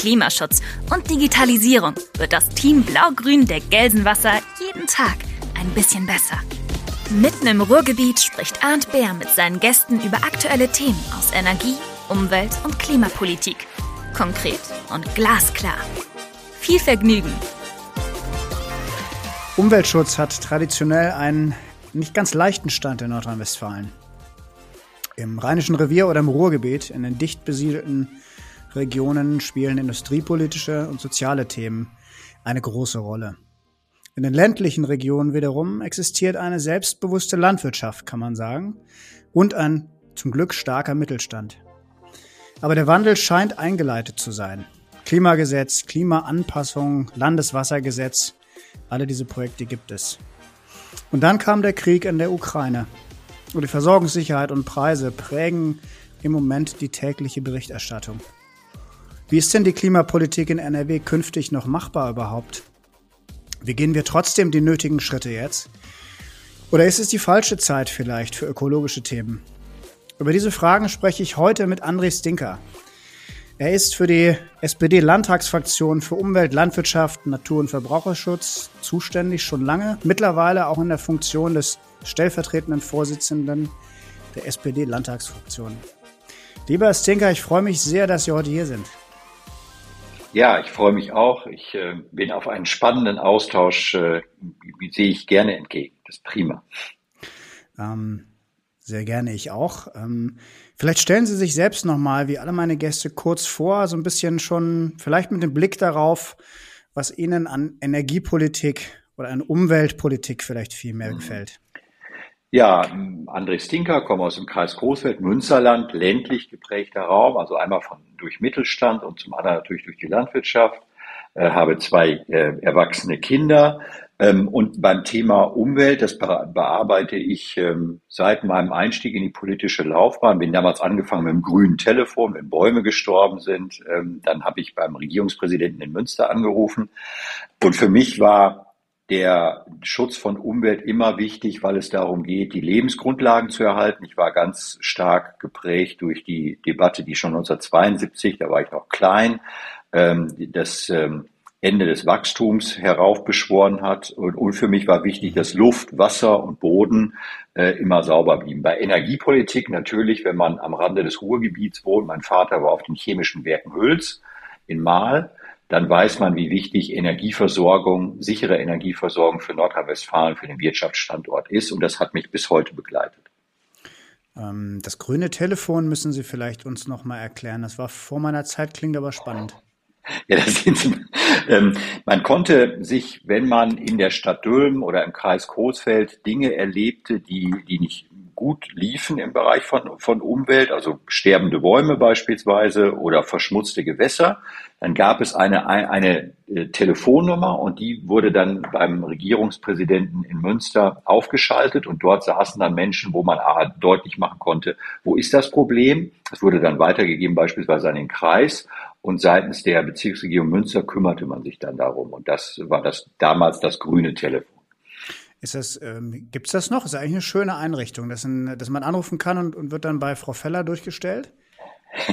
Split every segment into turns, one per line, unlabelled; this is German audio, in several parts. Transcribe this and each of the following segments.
Klimaschutz und Digitalisierung wird das Team Blau-Grün der Gelsenwasser jeden Tag ein bisschen besser. Mitten im Ruhrgebiet spricht Arndt Bär mit seinen Gästen über aktuelle Themen aus Energie, Umwelt und Klimapolitik. Konkret und glasklar. Viel Vergnügen!
Umweltschutz hat traditionell einen nicht ganz leichten Stand in Nordrhein-Westfalen. Im Rheinischen Revier oder im Ruhrgebiet, in den dicht besiedelten Regionen, spielen industriepolitische und soziale Themen eine große Rolle. In den ländlichen Regionen wiederum existiert eine selbstbewusste Landwirtschaft, kann man sagen, und ein zum Glück starker Mittelstand. Aber der Wandel scheint eingeleitet zu sein. Klimagesetz, Klimaanpassung, Landeswassergesetz, alle diese Projekte gibt es. Und dann kam der Krieg in der Ukraine. Und die Versorgungssicherheit und Preise prägen im Moment die tägliche Berichterstattung. Wie ist denn die Klimapolitik in NRW künftig noch machbar überhaupt? Wie gehen wir trotzdem die nötigen Schritte jetzt? Oder ist es die falsche Zeit vielleicht für ökologische Themen? Über diese Fragen spreche ich heute mit André Stinker. Er ist für die SPD-Landtagsfraktion für Umwelt, Landwirtschaft, Natur- und Verbraucherschutz zuständig, schon lange, mittlerweile auch in der Funktion des stellvertretenden Vorsitzenden der SPD-Landtagsfraktion. Lieber Stinker, ich freue mich sehr, dass Sie heute hier sind.
Ja, ich freue mich auch. Ich äh, bin auf einen spannenden Austausch, äh, sehe ich gerne entgegen. Das ist prima.
Ähm, sehr gerne, ich auch. Ähm, vielleicht stellen Sie sich selbst nochmal, wie alle meine Gäste, kurz vor, so ein bisschen schon, vielleicht mit dem Blick darauf, was Ihnen an Energiepolitik oder an Umweltpolitik vielleicht viel mehr mhm. gefällt.
Ja, André Stinker, komme aus dem Kreis Großfeld, Münsterland, ländlich geprägter Raum, also einmal von, durch Mittelstand und zum anderen natürlich durch die Landwirtschaft. Äh, habe zwei äh, erwachsene Kinder, ähm, und beim Thema Umwelt, das bearbeite ich ähm, seit meinem Einstieg in die politische Laufbahn. Bin damals angefangen mit dem grünen Telefon, wenn Bäume gestorben sind. Ähm, dann habe ich beim Regierungspräsidenten in Münster angerufen. Und für mich war der Schutz von Umwelt immer wichtig, weil es darum geht, die Lebensgrundlagen zu erhalten. Ich war ganz stark geprägt durch die Debatte, die schon 1972, da war ich noch klein, das Ende des Wachstums heraufbeschworen hat. Und, und für mich war wichtig, dass Luft, Wasser und Boden äh, immer sauber blieben. Bei Energiepolitik natürlich, wenn man am Rande des Ruhrgebiets wohnt, mein Vater war auf den chemischen Werken Hüls in Mahl, dann weiß man, wie wichtig Energieversorgung, sichere Energieversorgung für Nordrhein-Westfalen, für den Wirtschaftsstandort ist. Und das hat mich bis heute begleitet.
Ähm, das grüne Telefon müssen Sie vielleicht uns noch mal erklären. Das war vor meiner Zeit, klingt aber spannend.
Ja, das sind, ähm, man konnte sich, wenn man in der Stadt Dülmen oder im Kreis Coesfeld Dinge erlebte, die, die nicht gut liefen im Bereich von, von Umwelt, also sterbende Bäume beispielsweise oder verschmutzte Gewässer, dann gab es eine, eine, äh, Telefonnummer und die wurde dann beim Regierungspräsidenten in Münster aufgeschaltet und dort saßen dann Menschen, wo man A, deutlich machen konnte, wo ist das Problem? Das wurde dann weitergegeben beispielsweise an den Kreis und seitens der Bezirksregierung Münster kümmerte man sich dann darum. Und das war das damals das grüne Telefon.
Ist das, ähm, gibt es das noch? Ist eigentlich eine schöne Einrichtung, dass, ein, dass man anrufen kann und, und wird dann bei Frau Feller durchgestellt?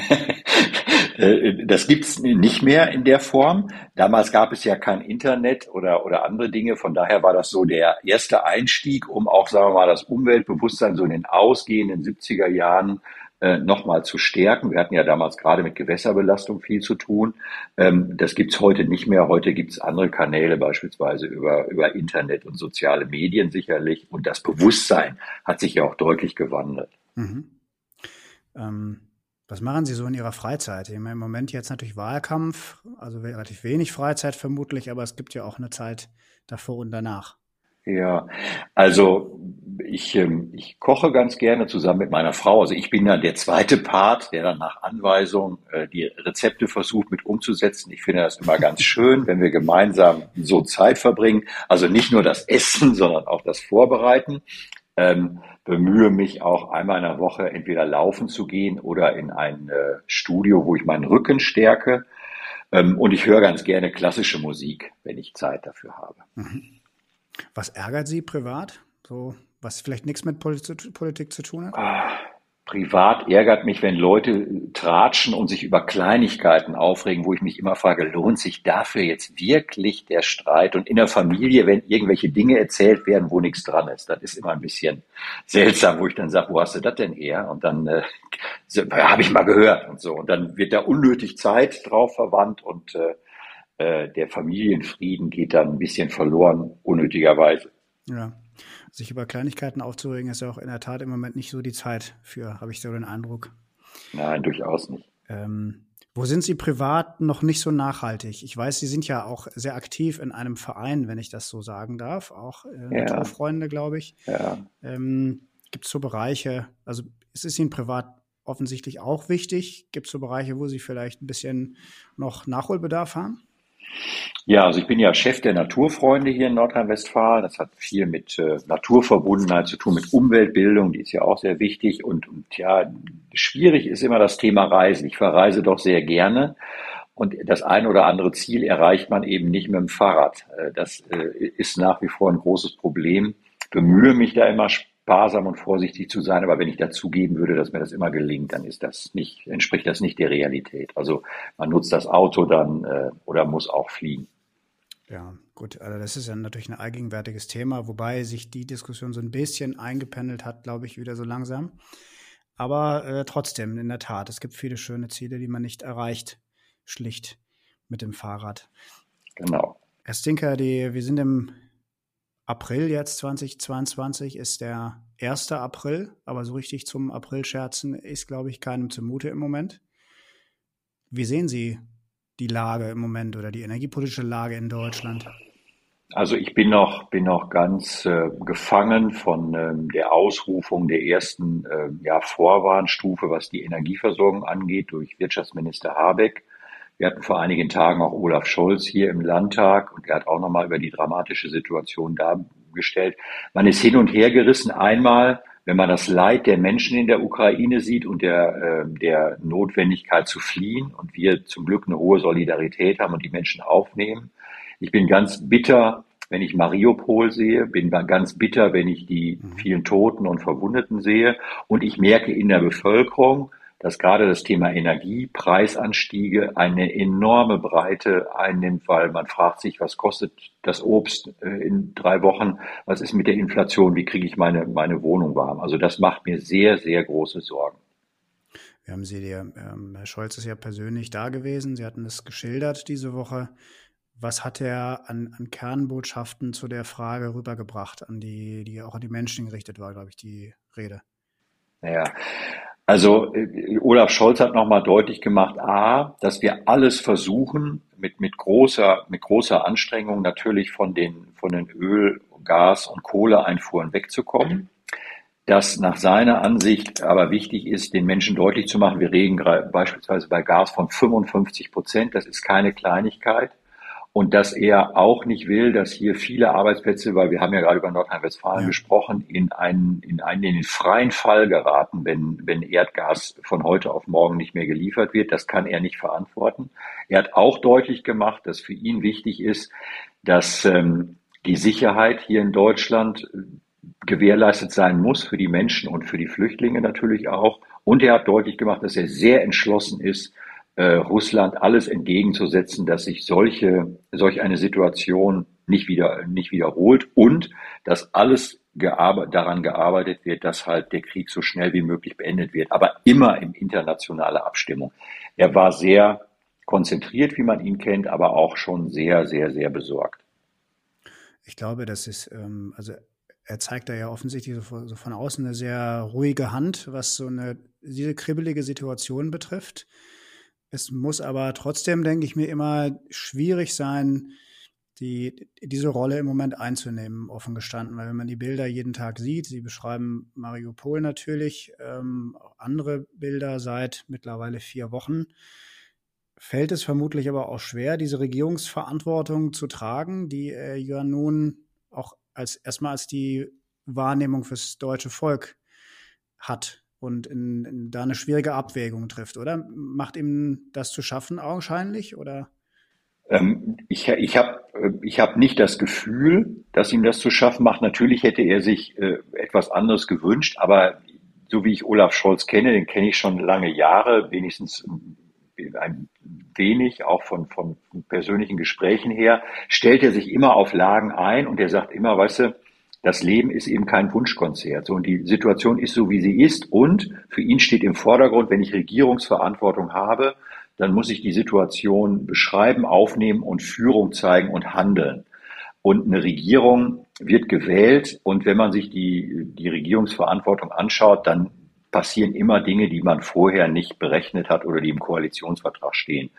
Äh, das gibt's nicht mehr in der Form. Damals gab es ja kein Internet oder, oder andere Dinge. Von daher war das so der erste Einstieg, um auch, sagen wir mal, das Umweltbewusstsein so in den ausgehenden 70er Jahren äh, nochmal zu stärken. Wir hatten ja damals gerade mit Gewässerbelastung viel zu tun. Ähm, das gibt's heute nicht mehr. Heute gibt's andere Kanäle, beispielsweise über, über Internet und soziale Medien sicherlich. Und das Bewusstsein hat sich ja auch deutlich gewandelt. Mhm.
Ähm, was machen Sie so in Ihrer Freizeit? Im Moment jetzt natürlich Wahlkampf, also relativ wenig Freizeit vermutlich, aber es gibt ja auch eine Zeit davor und danach.
Ja, also ich, ähm, ich koche ganz gerne zusammen mit meiner Frau. Also ich bin ja der zweite Part, der dann nach Anweisung äh, die Rezepte versucht mit umzusetzen. Ich finde das immer ganz schön, wenn wir gemeinsam so Zeit verbringen. Also nicht nur das Essen, sondern auch das Vorbereiten. Ähm, bemühe mich auch einmal in der Woche entweder laufen zu gehen oder in ein äh, Studio, wo ich meinen Rücken stärke. Ähm, und ich höre ganz gerne klassische Musik, wenn ich Zeit dafür habe. Mhm.
Was ärgert Sie privat? So, was vielleicht nichts mit Politik zu tun hat?
Ah, privat ärgert mich, wenn Leute tratschen und sich über Kleinigkeiten aufregen, wo ich mich immer frage, lohnt sich dafür jetzt wirklich der Streit? Und in der Familie, wenn irgendwelche Dinge erzählt werden, wo nichts dran ist, das ist immer ein bisschen seltsam, wo ich dann sage, wo hast du das denn her? Und dann äh, habe ich mal gehört und so. Und dann wird da unnötig Zeit drauf verwandt und äh, äh, der Familienfrieden geht dann ein bisschen verloren, unnötigerweise.
Ja. Sich über Kleinigkeiten aufzuregen, ist ja auch in der Tat im Moment nicht so die Zeit für, habe ich so den Eindruck.
Nein, durchaus nicht.
Ähm, wo sind Sie privat noch nicht so nachhaltig? Ich weiß, Sie sind ja auch sehr aktiv in einem Verein, wenn ich das so sagen darf, auch äh, ja. Naturfreunde, glaube ich. Ja. Ähm, Gibt es so Bereiche, also ist es Ihnen privat offensichtlich auch wichtig? Gibt es so Bereiche, wo Sie vielleicht ein bisschen noch Nachholbedarf haben?
Ja, also ich bin ja Chef der Naturfreunde hier in Nordrhein-Westfalen. Das hat viel mit äh, Naturverbundenheit zu tun, mit Umweltbildung, die ist ja auch sehr wichtig. Und, und ja, schwierig ist immer das Thema Reisen. Ich verreise doch sehr gerne. Und das ein oder andere Ziel erreicht man eben nicht mit dem Fahrrad. Äh, das äh, ist nach wie vor ein großes Problem. Bemühe mich da immer sparsam und vorsichtig zu sein. Aber wenn ich dazugeben würde, dass mir das immer gelingt, dann ist das nicht, entspricht das nicht der Realität. Also man nutzt das Auto dann äh, oder muss auch fliegen.
Ja, gut, also das ist ja natürlich ein allgegenwärtiges Thema, wobei sich die Diskussion so ein bisschen eingependelt hat, glaube ich, wieder so langsam. Aber äh, trotzdem, in der Tat, es gibt viele schöne Ziele, die man nicht erreicht, schlicht mit dem Fahrrad.
Genau.
Herr Stinker, die, wir sind im April jetzt 2022 ist der 1. April, aber so richtig zum April-Scherzen ist, glaube ich, keinem zumute im Moment. Wie sehen Sie die Lage im Moment oder die energiepolitische Lage in Deutschland?
Also ich bin noch, bin noch ganz äh, gefangen von ähm, der Ausrufung der ersten äh, ja, Vorwarnstufe, was die Energieversorgung angeht, durch Wirtschaftsminister Habeck. Wir hatten vor einigen Tagen auch Olaf Scholz hier im Landtag und er hat auch nochmal über die dramatische Situation dargestellt. Man ist hin und her gerissen. Einmal, wenn man das Leid der Menschen in der Ukraine sieht und der, äh, der Notwendigkeit zu fliehen und wir zum Glück eine hohe Solidarität haben und die Menschen aufnehmen. Ich bin ganz bitter, wenn ich Mariupol sehe, bin ganz bitter, wenn ich die mhm. vielen Toten und Verwundeten sehe. Und ich merke in der Bevölkerung, dass gerade das Thema Energiepreisanstiege eine enorme Breite einnimmt, weil man fragt sich, was kostet das Obst äh, in drei Wochen, was ist mit der Inflation, wie kriege ich meine, meine Wohnung warm. Also das macht mir sehr, sehr große Sorgen.
Wir haben Sie, dir, ähm, Herr Scholz ist ja persönlich da gewesen, Sie hatten es geschildert diese Woche. Was hat er an, an Kernbotschaften zu der Frage rübergebracht, an die, die auch an die Menschen gerichtet war, glaube ich, die Rede?
Ja, also äh, Olaf Scholz hat nochmal deutlich gemacht, a, dass wir alles versuchen, mit, mit, großer, mit großer Anstrengung natürlich von den, von den Öl-, Gas- und Kohleeinfuhren wegzukommen. Dass nach seiner Ansicht aber wichtig ist, den Menschen deutlich zu machen, wir reden beispielsweise bei Gas von 55 Prozent, das ist keine Kleinigkeit und dass er auch nicht will, dass hier viele Arbeitsplätze, weil wir haben ja gerade über Nordrhein-Westfalen ja. gesprochen, in einen, in einen in den freien Fall geraten, wenn, wenn Erdgas von heute auf morgen nicht mehr geliefert wird. Das kann er nicht verantworten. Er hat auch deutlich gemacht, dass für ihn wichtig ist, dass ähm, die Sicherheit hier in Deutschland äh, gewährleistet sein muss für die Menschen und für die Flüchtlinge natürlich auch. Und er hat deutlich gemacht, dass er sehr entschlossen ist, äh, Russland alles entgegenzusetzen, dass sich solche, solch eine Situation nicht wieder, nicht wiederholt und dass alles gearbeitet, daran gearbeitet wird, dass halt der Krieg so schnell wie möglich beendet wird, aber immer in internationaler Abstimmung. Er war sehr konzentriert, wie man ihn kennt, aber auch schon sehr, sehr, sehr besorgt.
Ich glaube, das ist, ähm, also er zeigt da ja offensichtlich so, so von außen eine sehr ruhige Hand, was so eine diese kribbelige Situation betrifft. Es muss aber trotzdem, denke ich mir, immer schwierig sein, die, diese Rolle im Moment einzunehmen, offen gestanden. Weil wenn man die Bilder jeden Tag sieht, Sie beschreiben Mariupol natürlich, ähm, auch andere Bilder seit mittlerweile vier Wochen, fällt es vermutlich aber auch schwer, diese Regierungsverantwortung zu tragen, die er ja nun auch als erstmal als die Wahrnehmung fürs deutsche Volk hat und in, in, da eine schwierige Abwägung trifft, oder? Macht ihm das zu schaffen augenscheinlich, oder?
Ähm, ich ich habe ich hab nicht das Gefühl, dass ihm das zu schaffen macht. Natürlich hätte er sich äh, etwas anderes gewünscht, aber so wie ich Olaf Scholz kenne, den kenne ich schon lange Jahre, wenigstens ein wenig, auch von, von persönlichen Gesprächen her, stellt er sich immer auf Lagen ein und er sagt immer, weißt du, das Leben ist eben kein Wunschkonzert. Und die Situation ist so, wie sie ist. Und für ihn steht im Vordergrund, wenn ich Regierungsverantwortung habe, dann muss ich die Situation beschreiben, aufnehmen und Führung zeigen und handeln. Und eine Regierung wird gewählt und wenn man sich die, die Regierungsverantwortung anschaut, dann passieren immer Dinge, die man vorher nicht berechnet hat oder die im Koalitionsvertrag stehen.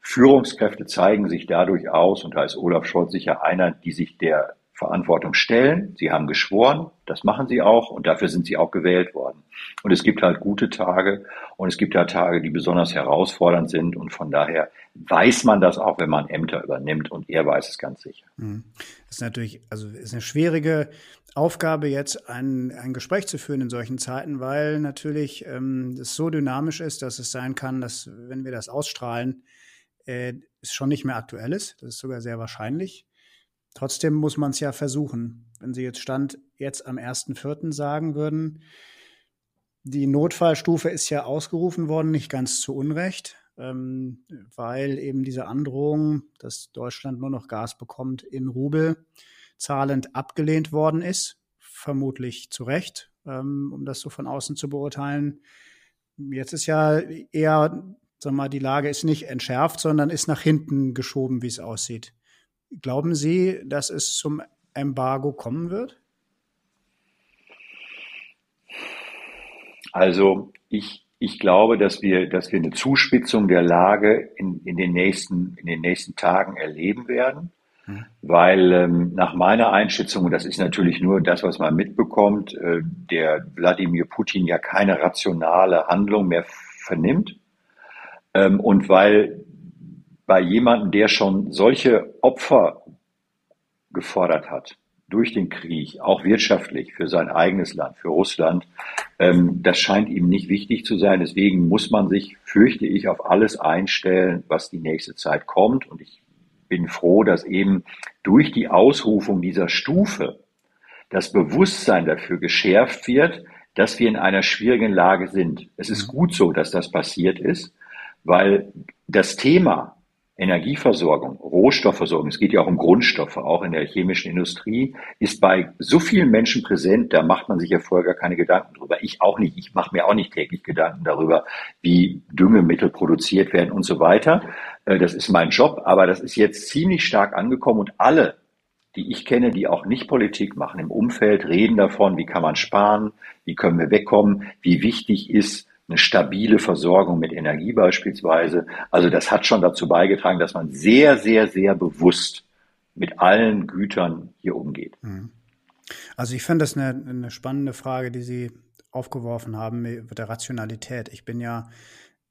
Führungskräfte zeigen sich dadurch aus, und da ist Olaf Scholz sicher einer, die sich der Verantwortung stellen. Sie haben geschworen, das machen sie auch und dafür sind sie auch gewählt worden. Und es gibt halt gute Tage und es gibt halt Tage, die besonders herausfordernd sind und von daher weiß man das auch, wenn man Ämter übernimmt und er weiß es ganz sicher.
Mhm. Das ist natürlich, also ist eine schwierige Aufgabe jetzt ein, ein Gespräch zu führen in solchen Zeiten, weil natürlich ähm, so dynamisch ist, dass es sein kann, dass wenn wir das ausstrahlen, äh, es schon nicht mehr aktuell ist. Das ist sogar sehr wahrscheinlich. Trotzdem muss man es ja versuchen. Wenn Sie jetzt Stand jetzt am 1.4. sagen würden, die Notfallstufe ist ja ausgerufen worden, nicht ganz zu Unrecht, ähm, weil eben diese Androhung, dass Deutschland nur noch Gas bekommt in Rubel, zahlend abgelehnt worden ist. Vermutlich zu Recht, ähm, um das so von außen zu beurteilen. Jetzt ist ja eher, sag mal, die Lage ist nicht entschärft, sondern ist nach hinten geschoben, wie es aussieht. Glauben Sie, dass es zum Embargo kommen wird?
Also ich, ich glaube, dass wir, dass wir eine Zuspitzung der Lage in, in, den, nächsten, in den nächsten Tagen erleben werden. Hm. Weil ähm, nach meiner Einschätzung, und das ist natürlich nur das, was man mitbekommt, äh, der Wladimir Putin ja keine rationale Handlung mehr vernimmt. Ähm, und weil bei jemandem, der schon solche Opfer gefordert hat durch den Krieg, auch wirtschaftlich für sein eigenes Land, für Russland, ähm, das scheint ihm nicht wichtig zu sein. Deswegen muss man sich, fürchte ich, auf alles einstellen, was die nächste Zeit kommt. Und ich bin froh, dass eben durch die Ausrufung dieser Stufe das Bewusstsein dafür geschärft wird, dass wir in einer schwierigen Lage sind. Es ist mhm. gut so, dass das passiert ist, weil das Thema Energieversorgung, Rohstoffversorgung, es geht ja auch um Grundstoffe, auch in der chemischen Industrie, ist bei so vielen Menschen präsent, da macht man sich ja vorher gar keine Gedanken drüber. Ich auch nicht. Ich mache mir auch nicht täglich Gedanken darüber, wie Düngemittel produziert werden und so weiter. Äh, das ist mein Job, aber das ist jetzt ziemlich stark angekommen und alle, die ich kenne, die auch nicht Politik machen im Umfeld, reden davon, wie kann man sparen, wie können wir wegkommen, wie wichtig ist eine stabile Versorgung mit Energie beispielsweise. Also das hat schon dazu beigetragen, dass man sehr, sehr, sehr bewusst mit allen Gütern hier umgeht. Mhm.
Also ich finde das eine, eine spannende Frage, die Sie aufgeworfen haben mit der Rationalität. Ich bin ja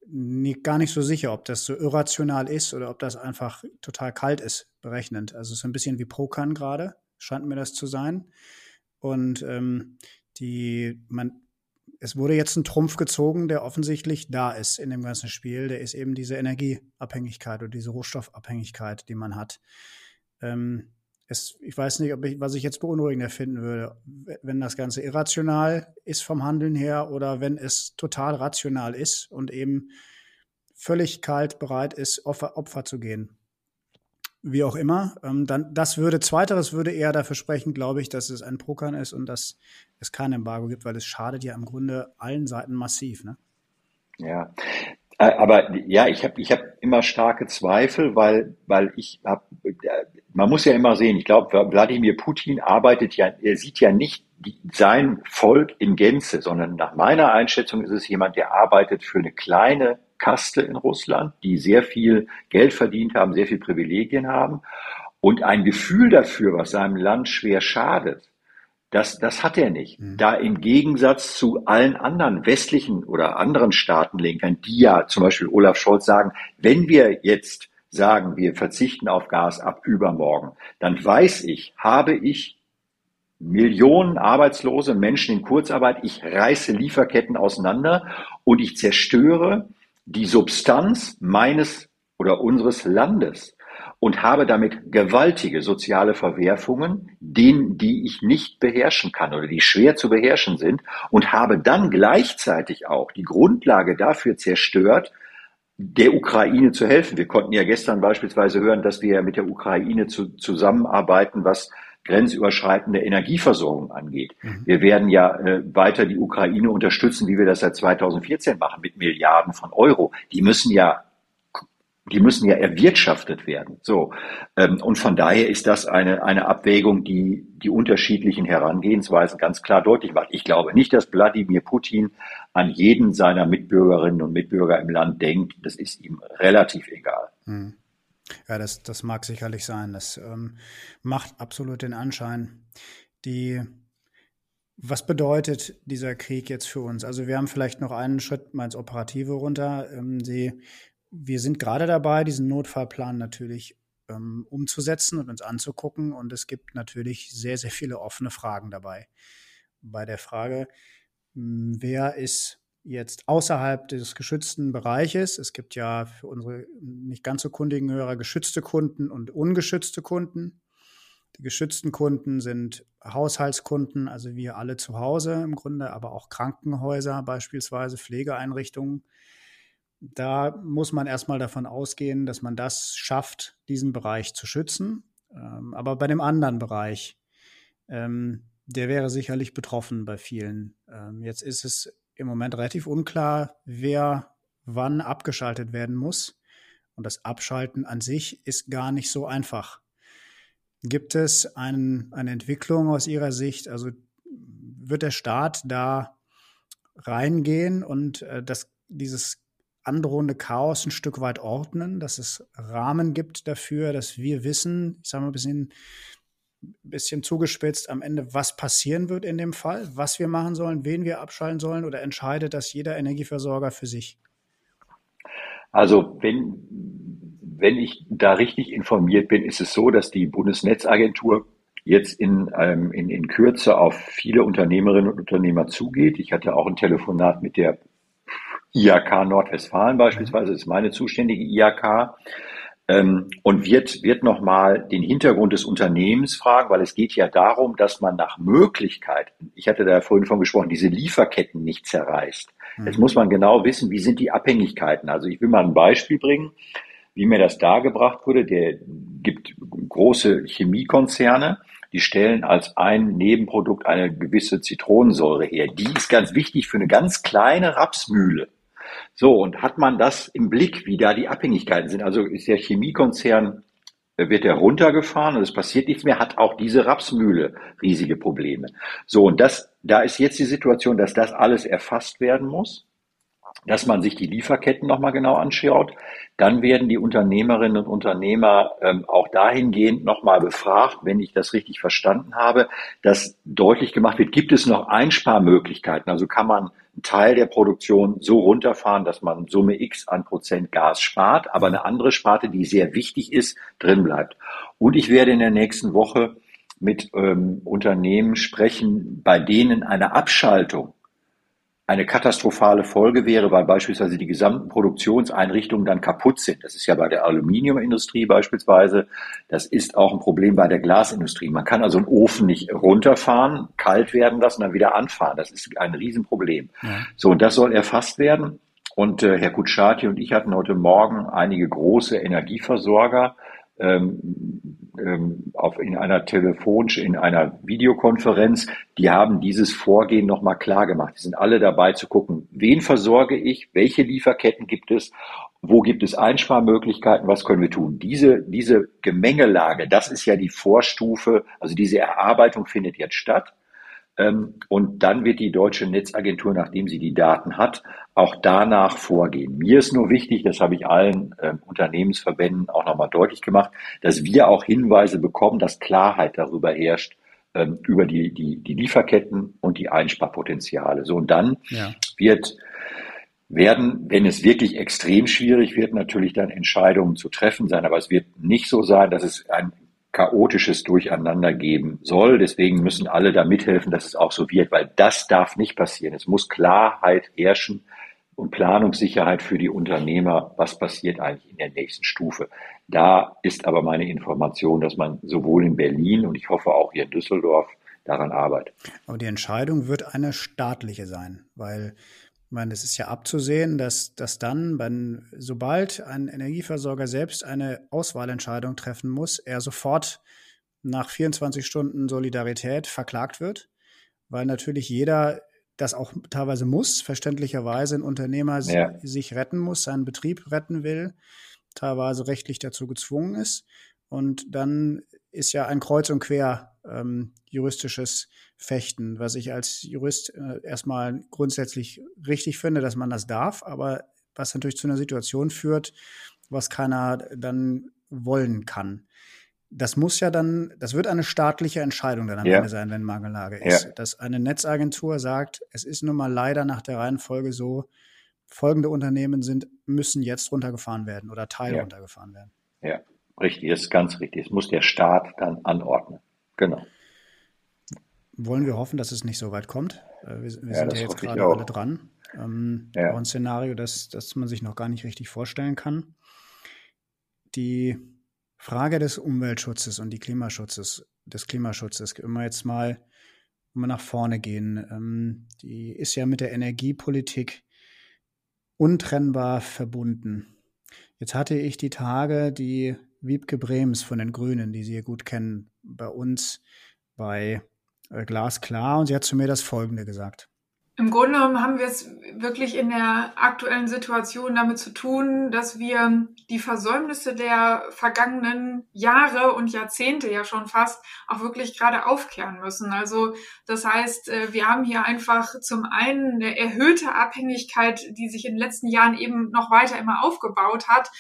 nie, gar nicht so sicher, ob das so irrational ist oder ob das einfach total kalt ist, berechnend. Also so ein bisschen wie Prokan gerade, scheint mir das zu sein. Und ähm, die, man, es wurde jetzt ein Trumpf gezogen, der offensichtlich da ist in dem ganzen Spiel. Der ist eben diese Energieabhängigkeit oder diese Rohstoffabhängigkeit, die man hat. Ähm, es, ich weiß nicht, ob ich, was ich jetzt beunruhigender finden würde, wenn das Ganze irrational ist vom Handeln her oder wenn es total rational ist und eben völlig kalt bereit ist, Opfer, Opfer zu gehen wie auch immer. Ähm, dann, das würde, zweiteres würde eher dafür sprechen, glaube ich, dass es ein Pokern ist und dass es kein Embargo gibt, weil es schadet ja im Grunde allen Seiten massiv. Ne?
Ja, äh, aber ja, ich habe ich hab immer starke Zweifel, weil, weil ich habe, man muss ja immer sehen, ich glaube, Wladimir Putin arbeitet ja, er sieht ja nicht die, sein Volk in Gänze, sondern nach meiner Einschätzung ist es jemand, der arbeitet für eine kleine Kaste in Russland, die sehr viel Geld verdient haben, sehr viel Privilegien haben. Und ein Gefühl dafür, was seinem Land schwer schadet, das, das hat er nicht. Mhm. Da im Gegensatz zu allen anderen westlichen oder anderen Staatenlenkern, die ja zum Beispiel Olaf Scholz sagen, wenn wir jetzt sagen, wir verzichten auf Gas ab übermorgen, dann weiß ich, habe ich Millionen arbeitslose Menschen in Kurzarbeit, ich reiße Lieferketten auseinander und ich zerstöre die Substanz meines oder unseres Landes und habe damit gewaltige soziale Verwerfungen, denen, die ich nicht beherrschen kann oder die schwer zu beherrschen sind und habe dann gleichzeitig auch die Grundlage dafür zerstört, der Ukraine zu helfen. Wir konnten ja gestern beispielsweise hören, dass wir mit der Ukraine zu, zusammenarbeiten, was grenzüberschreitende Energieversorgung angeht. Mhm. Wir werden ja äh, weiter die Ukraine unterstützen, wie wir das seit 2014 machen, mit Milliarden von Euro. Die müssen ja die müssen ja erwirtschaftet werden. So ähm, und von daher ist das eine eine Abwägung, die die unterschiedlichen Herangehensweisen ganz klar deutlich macht. Ich glaube nicht, dass Wladimir Putin an jeden seiner Mitbürgerinnen und Mitbürger im Land denkt. Das ist ihm relativ egal.
Hm. Ja, das das mag sicherlich sein. Das ähm, macht absolut den Anschein. Die was bedeutet dieser Krieg jetzt für uns? Also wir haben vielleicht noch einen Schritt mal ins Operative runter. Ähm, Sie wir sind gerade dabei, diesen Notfallplan natürlich ähm, umzusetzen und uns anzugucken. Und es gibt natürlich sehr, sehr viele offene Fragen dabei. Bei der Frage, hm, wer ist jetzt außerhalb des geschützten Bereiches. Es gibt ja für unsere nicht ganz so kundigen Hörer geschützte Kunden und ungeschützte Kunden. Die geschützten Kunden sind Haushaltskunden, also wir alle zu Hause im Grunde, aber auch Krankenhäuser beispielsweise, Pflegeeinrichtungen. Da muss man erstmal davon ausgehen, dass man das schafft, diesen Bereich zu schützen. Ähm, aber bei dem anderen Bereich, ähm, der wäre sicherlich betroffen bei vielen. Ähm, jetzt ist es im Moment relativ unklar, wer wann abgeschaltet werden muss. Und das Abschalten an sich ist gar nicht so einfach. Gibt es ein, eine Entwicklung aus Ihrer Sicht? Also wird der Staat da reingehen und äh, das, dieses androhende Chaos ein Stück weit ordnen, dass es Rahmen gibt dafür, dass wir wissen, ich sage mal ein bisschen, bisschen zugespitzt am Ende, was passieren wird in dem Fall, was wir machen sollen, wen wir abschalten sollen oder entscheidet das jeder Energieversorger für sich?
Also wenn, wenn ich da richtig informiert bin, ist es so, dass die Bundesnetzagentur jetzt in, ähm, in, in Kürze auf viele Unternehmerinnen und Unternehmer zugeht. Ich hatte auch ein Telefonat mit der IAK Nordwestfalen beispielsweise, ist meine zuständige IAK, ähm, und wird, wird nochmal den Hintergrund des Unternehmens fragen, weil es geht ja darum, dass man nach Möglichkeit, ich hatte da vorhin von gesprochen, diese Lieferketten nicht zerreißt. Mhm. Jetzt muss man genau wissen, wie sind die Abhängigkeiten. Also ich will mal ein Beispiel bringen, wie mir das dargebracht wurde. Der gibt große Chemiekonzerne, die stellen als ein Nebenprodukt eine gewisse Zitronensäure her. Die ist ganz wichtig für eine ganz kleine Rapsmühle. So, und hat man das im Blick, wie da die Abhängigkeiten sind? Also ist der Chemiekonzern, äh, wird der runtergefahren und es passiert nichts mehr, hat auch diese Rapsmühle riesige Probleme. So, und das, da ist jetzt die Situation, dass das alles erfasst werden muss dass man sich die Lieferketten nochmal genau anschaut. Dann werden die Unternehmerinnen und Unternehmer ähm, auch dahingehend nochmal befragt, wenn ich das richtig verstanden habe, dass deutlich gemacht wird, gibt es noch Einsparmöglichkeiten? Also kann man einen Teil der Produktion so runterfahren, dass man Summe X an Prozent Gas spart, aber eine andere Sparte, die sehr wichtig ist, drin bleibt. Und ich werde in der nächsten Woche mit ähm, Unternehmen sprechen, bei denen eine Abschaltung eine katastrophale Folge wäre, weil beispielsweise die gesamten Produktionseinrichtungen dann kaputt sind. Das ist ja bei der Aluminiumindustrie beispielsweise. Das ist auch ein Problem bei der Glasindustrie. Man kann also einen Ofen nicht runterfahren, kalt werden lassen, dann wieder anfahren. Das ist ein Riesenproblem. Ja. So, und das soll erfasst werden. Und äh, Herr Kutschati und ich hatten heute Morgen einige große Energieversorger ähm, ähm, auf, in einer telefonisch, in einer Videokonferenz, die haben dieses Vorgehen nochmal klar gemacht. Die sind alle dabei zu gucken, wen versorge ich, welche Lieferketten gibt es, wo gibt es Einsparmöglichkeiten, was können wir tun. Diese, diese Gemengelage, das ist ja die Vorstufe, also diese Erarbeitung findet jetzt statt. Ähm, und dann wird die deutsche Netzagentur, nachdem sie die Daten hat, auch danach vorgehen. Mir ist nur wichtig, das habe ich allen äh, Unternehmensverbänden auch nochmal deutlich gemacht, dass wir auch Hinweise bekommen, dass Klarheit darüber herrscht, ähm, über die, die, die Lieferketten und die Einsparpotenziale. So, und dann ja. wird werden, wenn es wirklich extrem schwierig wird, natürlich dann Entscheidungen zu treffen sein. Aber es wird nicht so sein, dass es ein chaotisches Durcheinander geben soll. Deswegen müssen alle da mithelfen, dass es auch so wird, weil das darf nicht passieren. Es muss Klarheit herrschen und Planungssicherheit für die Unternehmer, was passiert eigentlich in der nächsten Stufe. Da ist aber meine Information, dass man sowohl in Berlin und ich hoffe auch hier in Düsseldorf daran arbeitet.
Aber die Entscheidung wird eine staatliche sein, weil ich meine, es ist ja abzusehen, dass, dass dann, wenn, sobald ein Energieversorger selbst eine Auswahlentscheidung treffen muss, er sofort nach 24 Stunden Solidarität verklagt wird, weil natürlich jeder das auch teilweise muss, verständlicherweise ein Unternehmer ja. sich retten muss, seinen Betrieb retten will, teilweise rechtlich dazu gezwungen ist. Und dann ist ja ein Kreuz und Quer ähm, juristisches Fechten, was ich als Jurist äh, erstmal grundsätzlich richtig finde, dass man das darf, aber was natürlich zu einer Situation führt, was keiner dann wollen kann. Das muss ja dann, das wird eine staatliche Entscheidung dann am ja. Ende sein, wenn Mangellage ist. Ja. Dass eine Netzagentur sagt, es ist nun mal leider nach der Reihenfolge so, folgende Unternehmen sind, müssen jetzt runtergefahren werden oder Teil ja. runtergefahren werden.
Ja, richtig, das ist ganz richtig. Es muss der Staat dann anordnen. Genau.
Wollen wir hoffen, dass es nicht so weit kommt. Äh, wir, wir ja, sind ja jetzt gerade alle dran. Ähm, ja. Auch ein Szenario, das, das man sich noch gar nicht richtig vorstellen kann. Die Frage des Umweltschutzes und die Klimaschutzes, des Klimaschutzes, wenn wir jetzt mal, wenn wir nach vorne gehen, ähm, die ist ja mit der Energiepolitik untrennbar verbunden. Jetzt hatte ich die Tage die Wiebke Brems von den Grünen, die Sie ja gut kennen, bei uns bei äh, Glasklar und sie hat zu mir das Folgende gesagt.
Im Grunde genommen haben wir es wirklich in der aktuellen Situation damit zu tun, dass wir die Versäumnisse der vergangenen Jahre und Jahrzehnte ja schon fast auch wirklich gerade aufkehren müssen. Also das heißt, äh, wir haben hier einfach zum einen eine erhöhte Abhängigkeit, die sich in den letzten Jahren eben noch weiter immer aufgebaut hat,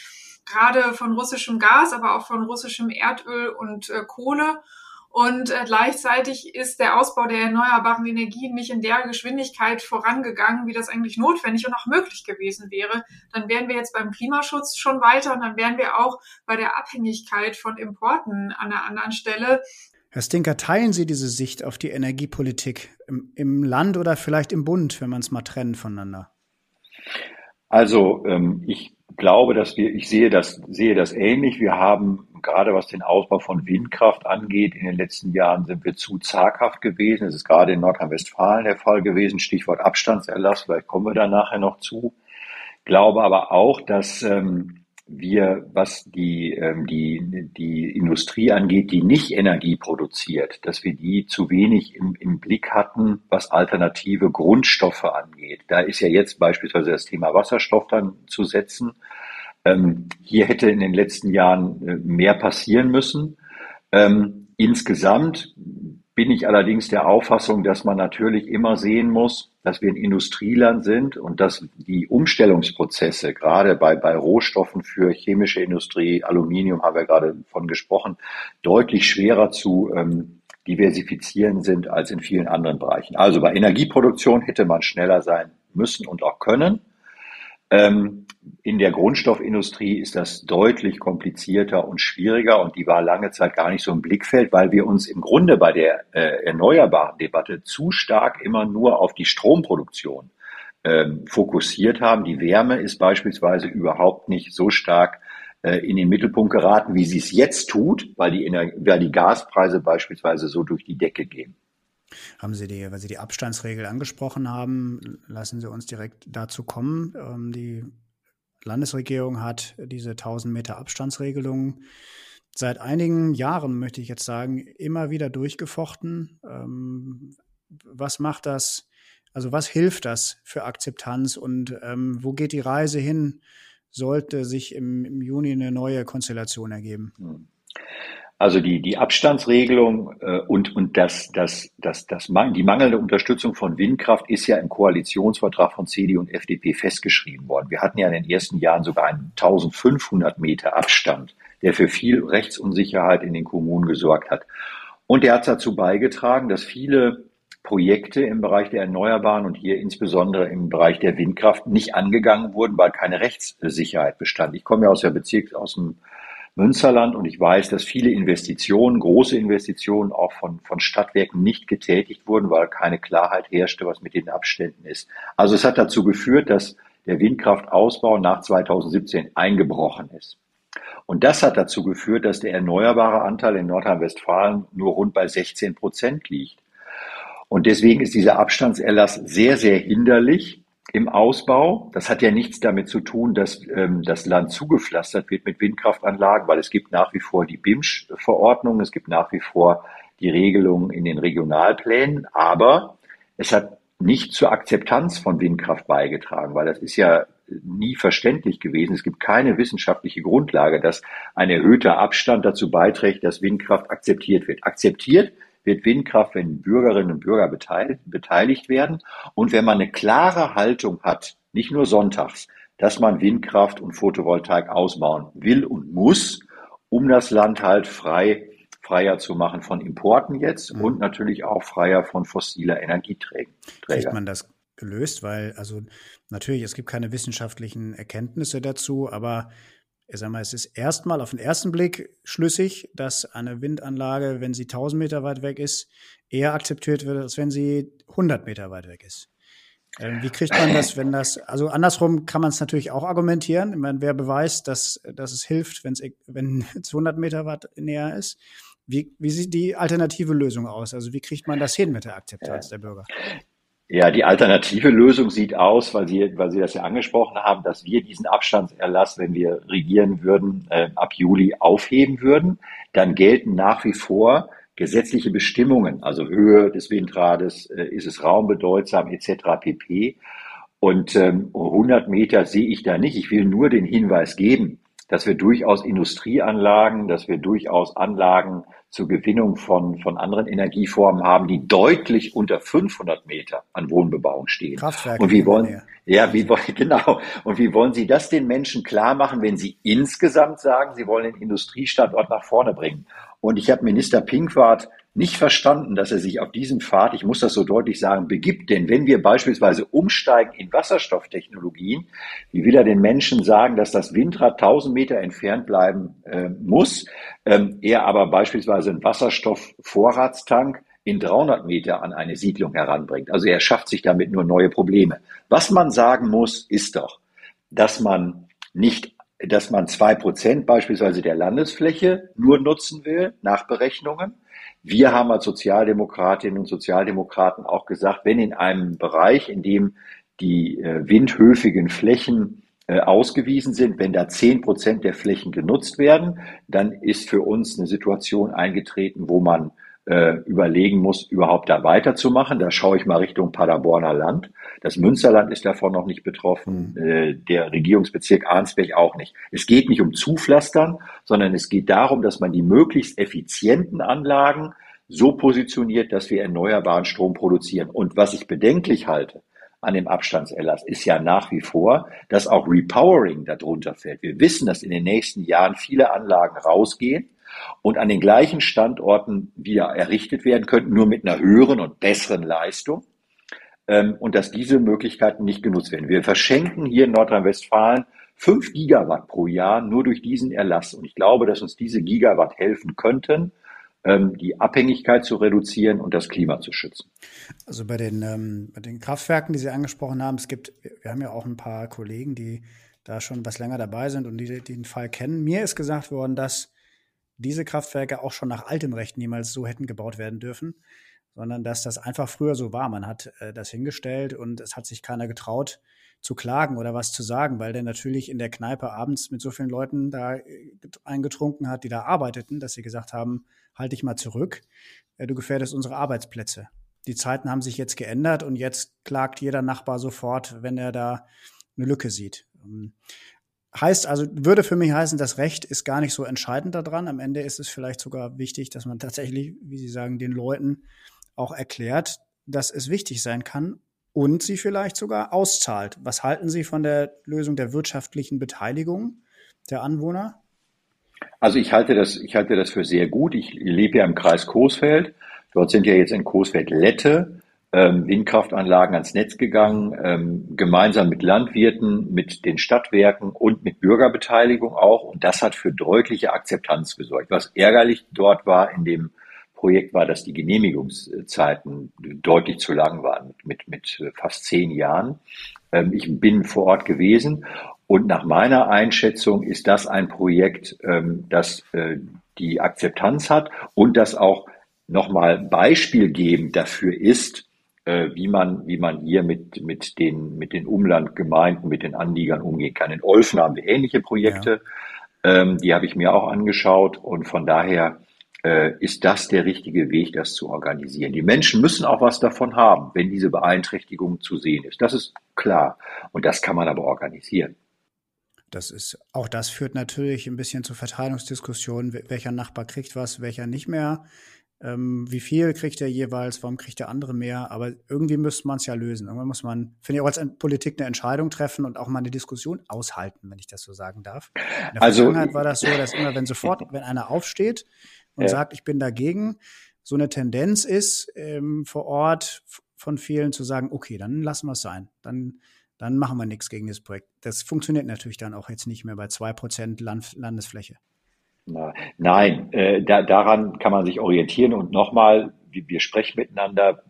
gerade von russischem Gas, aber auch von russischem Erdöl und äh, Kohle. Und äh, gleichzeitig ist der Ausbau der erneuerbaren Energien nicht in der Geschwindigkeit vorangegangen, wie das eigentlich notwendig und auch möglich gewesen wäre. Dann wären wir jetzt beim Klimaschutz schon weiter und dann wären wir auch bei der Abhängigkeit von Importen an einer anderen Stelle.
Herr Stinker, teilen Sie diese Sicht auf die Energiepolitik im, im Land oder vielleicht im Bund, wenn man es mal trennt voneinander?
Also ähm, ich glaube, dass wir, ich sehe das, sehe das ähnlich. Wir haben gerade was den Ausbau von Windkraft angeht, in den letzten Jahren sind wir zu zaghaft gewesen. Das ist gerade in Nordrhein-Westfalen der Fall gewesen. Stichwort Abstandserlass, vielleicht kommen wir da nachher noch zu. Glaube aber auch, dass ähm, wir, was die, ähm, die, die Industrie angeht, die nicht Energie produziert, dass wir die zu wenig im, im Blick hatten, was alternative Grundstoffe angeht. Da ist ja jetzt beispielsweise das Thema Wasserstoff dann zu setzen. Ähm, hier hätte in den letzten Jahren äh, mehr passieren müssen. Ähm, insgesamt bin ich allerdings der Auffassung, dass man natürlich immer sehen muss, dass wir ein Industrieland sind und dass die Umstellungsprozesse, gerade bei, bei Rohstoffen für chemische Industrie, Aluminium haben wir gerade von gesprochen, deutlich schwerer zu ähm, diversifizieren sind als in vielen anderen Bereichen. Also bei Energieproduktion hätte man schneller sein müssen und auch können. Ähm, in der Grundstoffindustrie ist das deutlich komplizierter und schwieriger und die war lange Zeit gar nicht so im Blickfeld, weil wir uns im Grunde bei der äh, erneuerbaren Debatte zu stark immer nur auf die Stromproduktion ähm, fokussiert haben. Die Wärme ist beispielsweise überhaupt nicht so stark äh, in den Mittelpunkt geraten, wie sie es jetzt tut, weil die, weil die Gaspreise beispielsweise so durch die Decke gehen.
Haben Sie die, weil Sie die Abstandsregel angesprochen haben, lassen Sie uns direkt dazu kommen. Ähm, die Landesregierung hat diese 1000 Meter Abstandsregelung seit einigen Jahren, möchte ich jetzt sagen, immer wieder durchgefochten. Ähm, was macht das? Also was hilft das für Akzeptanz und ähm, wo geht die Reise hin? Sollte sich im, im Juni eine neue Konstellation ergeben? Hm.
Also die, die Abstandsregelung äh, und, und das, das, das, das, die mangelnde Unterstützung von Windkraft ist ja im Koalitionsvertrag von CDU und FDP festgeschrieben worden. Wir hatten ja in den ersten Jahren sogar einen 1500 Meter Abstand, der für viel Rechtsunsicherheit in den Kommunen gesorgt hat. Und der hat dazu beigetragen, dass viele Projekte im Bereich der Erneuerbaren und hier insbesondere im Bereich der Windkraft nicht angegangen wurden, weil keine Rechtssicherheit bestand. Ich komme ja aus der Bezirk, aus dem Münsterland und ich weiß, dass viele Investitionen, große Investitionen auch von, von Stadtwerken nicht getätigt wurden, weil keine Klarheit herrschte, was mit den Abständen ist. Also es hat dazu geführt, dass der Windkraftausbau nach 2017 eingebrochen ist. Und das hat dazu geführt, dass der erneuerbare Anteil in Nordrhein-Westfalen nur rund bei 16 Prozent liegt. Und deswegen ist dieser Abstandserlass sehr, sehr hinderlich im Ausbau. Das hat ja nichts damit zu tun, dass ähm, das Land zugepflastert wird mit Windkraftanlagen, weil es gibt nach wie vor die BIMSCH-Verordnung, es gibt nach wie vor die Regelungen in den Regionalplänen, aber es hat nicht zur Akzeptanz von Windkraft beigetragen, weil das ist ja nie verständlich gewesen. Es gibt keine wissenschaftliche Grundlage, dass ein erhöhter Abstand dazu beiträgt, dass Windkraft akzeptiert wird. Akzeptiert wird Windkraft, wenn Bürgerinnen und Bürger beteiligt werden und wenn man eine klare Haltung hat, nicht nur sonntags, dass man Windkraft und Photovoltaik ausbauen will und muss, um das Land halt frei freier zu machen von Importen jetzt mhm. und natürlich auch freier von fossiler Energieträger.
Kriegt man das gelöst? Weil, also natürlich, es gibt keine wissenschaftlichen Erkenntnisse dazu, aber ich sag mal, es ist erstmal auf den ersten Blick schlüssig, dass eine Windanlage, wenn sie 1000 Meter weit weg ist, eher akzeptiert wird, als wenn sie 100 Meter weit weg ist. Ähm, wie kriegt man das, wenn das, also andersrum kann man es natürlich auch argumentieren. Ich meine, wer beweist, dass, dass es hilft, wenn's, wenn es 100 Meter weit näher ist? Wie, wie sieht die alternative Lösung aus? Also wie kriegt man das hin mit der Akzeptanz der Bürger?
Ja, die alternative Lösung sieht aus, weil Sie, weil Sie das ja angesprochen haben, dass wir diesen Abstandserlass, wenn wir regieren würden, äh, ab Juli aufheben würden. Dann gelten nach wie vor gesetzliche Bestimmungen, also Höhe des Windrades, äh, ist es raumbedeutsam etc. pp. Und ähm, 100 Meter sehe ich da nicht. Ich will nur den Hinweis geben, dass wir durchaus Industrieanlagen, dass wir durchaus Anlagen zur Gewinnung von, von anderen Energieformen haben, die deutlich unter 500 Meter an Wohnbebauung stehen.
Kraftwerke.
Und wie wollen, ja, wie wollen, genau. Und wie wollen Sie das den Menschen klar machen, wenn Sie insgesamt sagen, Sie wollen den Industriestandort nach vorne bringen? Und ich habe Minister Pinkwart nicht verstanden, dass er sich auf diesen Pfad, ich muss das so deutlich sagen, begibt. Denn wenn wir beispielsweise umsteigen in Wasserstofftechnologien, wie will er den Menschen sagen, dass das Windrad 1000 Meter entfernt bleiben äh, muss, ähm, er aber beispielsweise einen Wasserstoffvorratstank in 300 Meter an eine Siedlung heranbringt. Also er schafft sich damit nur neue Probleme. Was man sagen muss, ist doch, dass man nicht dass man zwei Prozent beispielsweise der Landesfläche nur nutzen will nach Berechnungen, wir haben als Sozialdemokratinnen und Sozialdemokraten auch gesagt, wenn in einem Bereich, in dem die äh, windhöfigen Flächen äh, ausgewiesen sind, wenn da zehn Prozent der Flächen genutzt werden, dann ist für uns eine Situation eingetreten, wo man äh, überlegen muss, überhaupt da weiterzumachen. Da schaue ich mal Richtung Paderborner Land. Das Münsterland ist davon noch nicht betroffen, mhm. äh, der Regierungsbezirk Arnsberg auch nicht. Es geht nicht um Zupflastern, sondern es geht darum, dass man die möglichst effizienten Anlagen so positioniert, dass wir erneuerbaren Strom produzieren. Und was ich bedenklich halte an dem Abstandserlass ist ja nach wie vor, dass auch Repowering darunter fällt. Wir wissen, dass in den nächsten Jahren viele Anlagen rausgehen und an den gleichen Standorten wieder errichtet werden könnten, nur mit einer höheren und besseren Leistung. Ähm, und dass diese Möglichkeiten nicht genutzt werden. Wir verschenken hier in Nordrhein-Westfalen fünf Gigawatt pro Jahr nur durch diesen Erlass. Und ich glaube, dass uns diese Gigawatt helfen könnten, ähm, die Abhängigkeit zu reduzieren und das Klima zu schützen.
Also bei den, ähm, bei den Kraftwerken, die Sie angesprochen haben, es gibt, wir haben ja auch ein paar Kollegen, die da schon was länger dabei sind und die, die den Fall kennen. Mir ist gesagt worden, dass diese Kraftwerke auch schon nach altem Recht niemals so hätten gebaut werden dürfen, sondern dass das einfach früher so war. Man hat äh, das hingestellt und es hat sich keiner getraut zu klagen oder was zu sagen, weil der natürlich in der Kneipe abends mit so vielen Leuten da äh, eingetrunken hat, die da arbeiteten, dass sie gesagt haben, halt dich mal zurück, äh, du gefährdest unsere Arbeitsplätze. Die Zeiten haben sich jetzt geändert und jetzt klagt jeder Nachbar sofort, wenn er da eine Lücke sieht. Heißt also, würde für mich heißen, das Recht ist gar nicht so entscheidend daran. Am Ende ist es vielleicht sogar wichtig, dass man tatsächlich, wie Sie sagen, den Leuten auch erklärt, dass es wichtig sein kann und sie vielleicht sogar auszahlt. Was halten Sie von der Lösung der wirtschaftlichen Beteiligung der Anwohner?
Also ich halte das, ich halte das für sehr gut. Ich lebe ja im Kreis Coesfeld. Dort sind ja jetzt in Coesfeld-Lette ähm, Windkraftanlagen ans Netz gegangen, ähm, gemeinsam mit Landwirten, mit den Stadtwerken und mit Bürgerbeteiligung auch. Und das hat für deutliche Akzeptanz gesorgt. Was ärgerlich dort war in dem Projekt war, dass die Genehmigungszeiten deutlich zu lang waren, mit, mit fast zehn Jahren. Ähm, ich bin vor Ort gewesen und nach meiner Einschätzung ist das ein Projekt, ähm, das äh, die Akzeptanz hat und das auch nochmal beispielgebend dafür ist, wie man, wie man hier mit, mit den, mit den Umlandgemeinden, mit den Anliegern umgehen kann. In Olfen haben wir ähnliche Projekte. Ja. Ähm, die habe ich mir auch angeschaut und von daher äh, ist das der richtige Weg, das zu organisieren. Die Menschen müssen auch was davon haben, wenn diese Beeinträchtigung zu sehen ist. Das ist klar. Und das kann man aber organisieren.
Das ist, auch das führt natürlich ein bisschen zu Verteilungsdiskussionen. Welcher Nachbar kriegt was, welcher nicht mehr. Ähm, wie viel kriegt er jeweils, warum kriegt der andere mehr? Aber irgendwie müsste man es ja lösen. Irgendwann muss man, finde ich, auch als Politik eine Entscheidung treffen und auch mal eine Diskussion aushalten, wenn ich das so sagen darf. In der also, Vergangenheit war das so, dass immer, wenn sofort, wenn einer aufsteht und ja. sagt, ich bin dagegen, so eine Tendenz ist ähm, vor Ort von vielen zu sagen, okay, dann lassen wir es sein. Dann, dann machen wir nichts gegen das Projekt. Das funktioniert natürlich dann auch jetzt nicht mehr bei zwei Prozent Land Landesfläche.
Nein, äh, da, daran kann man sich orientieren. Und nochmal, wir, wir sprechen miteinander.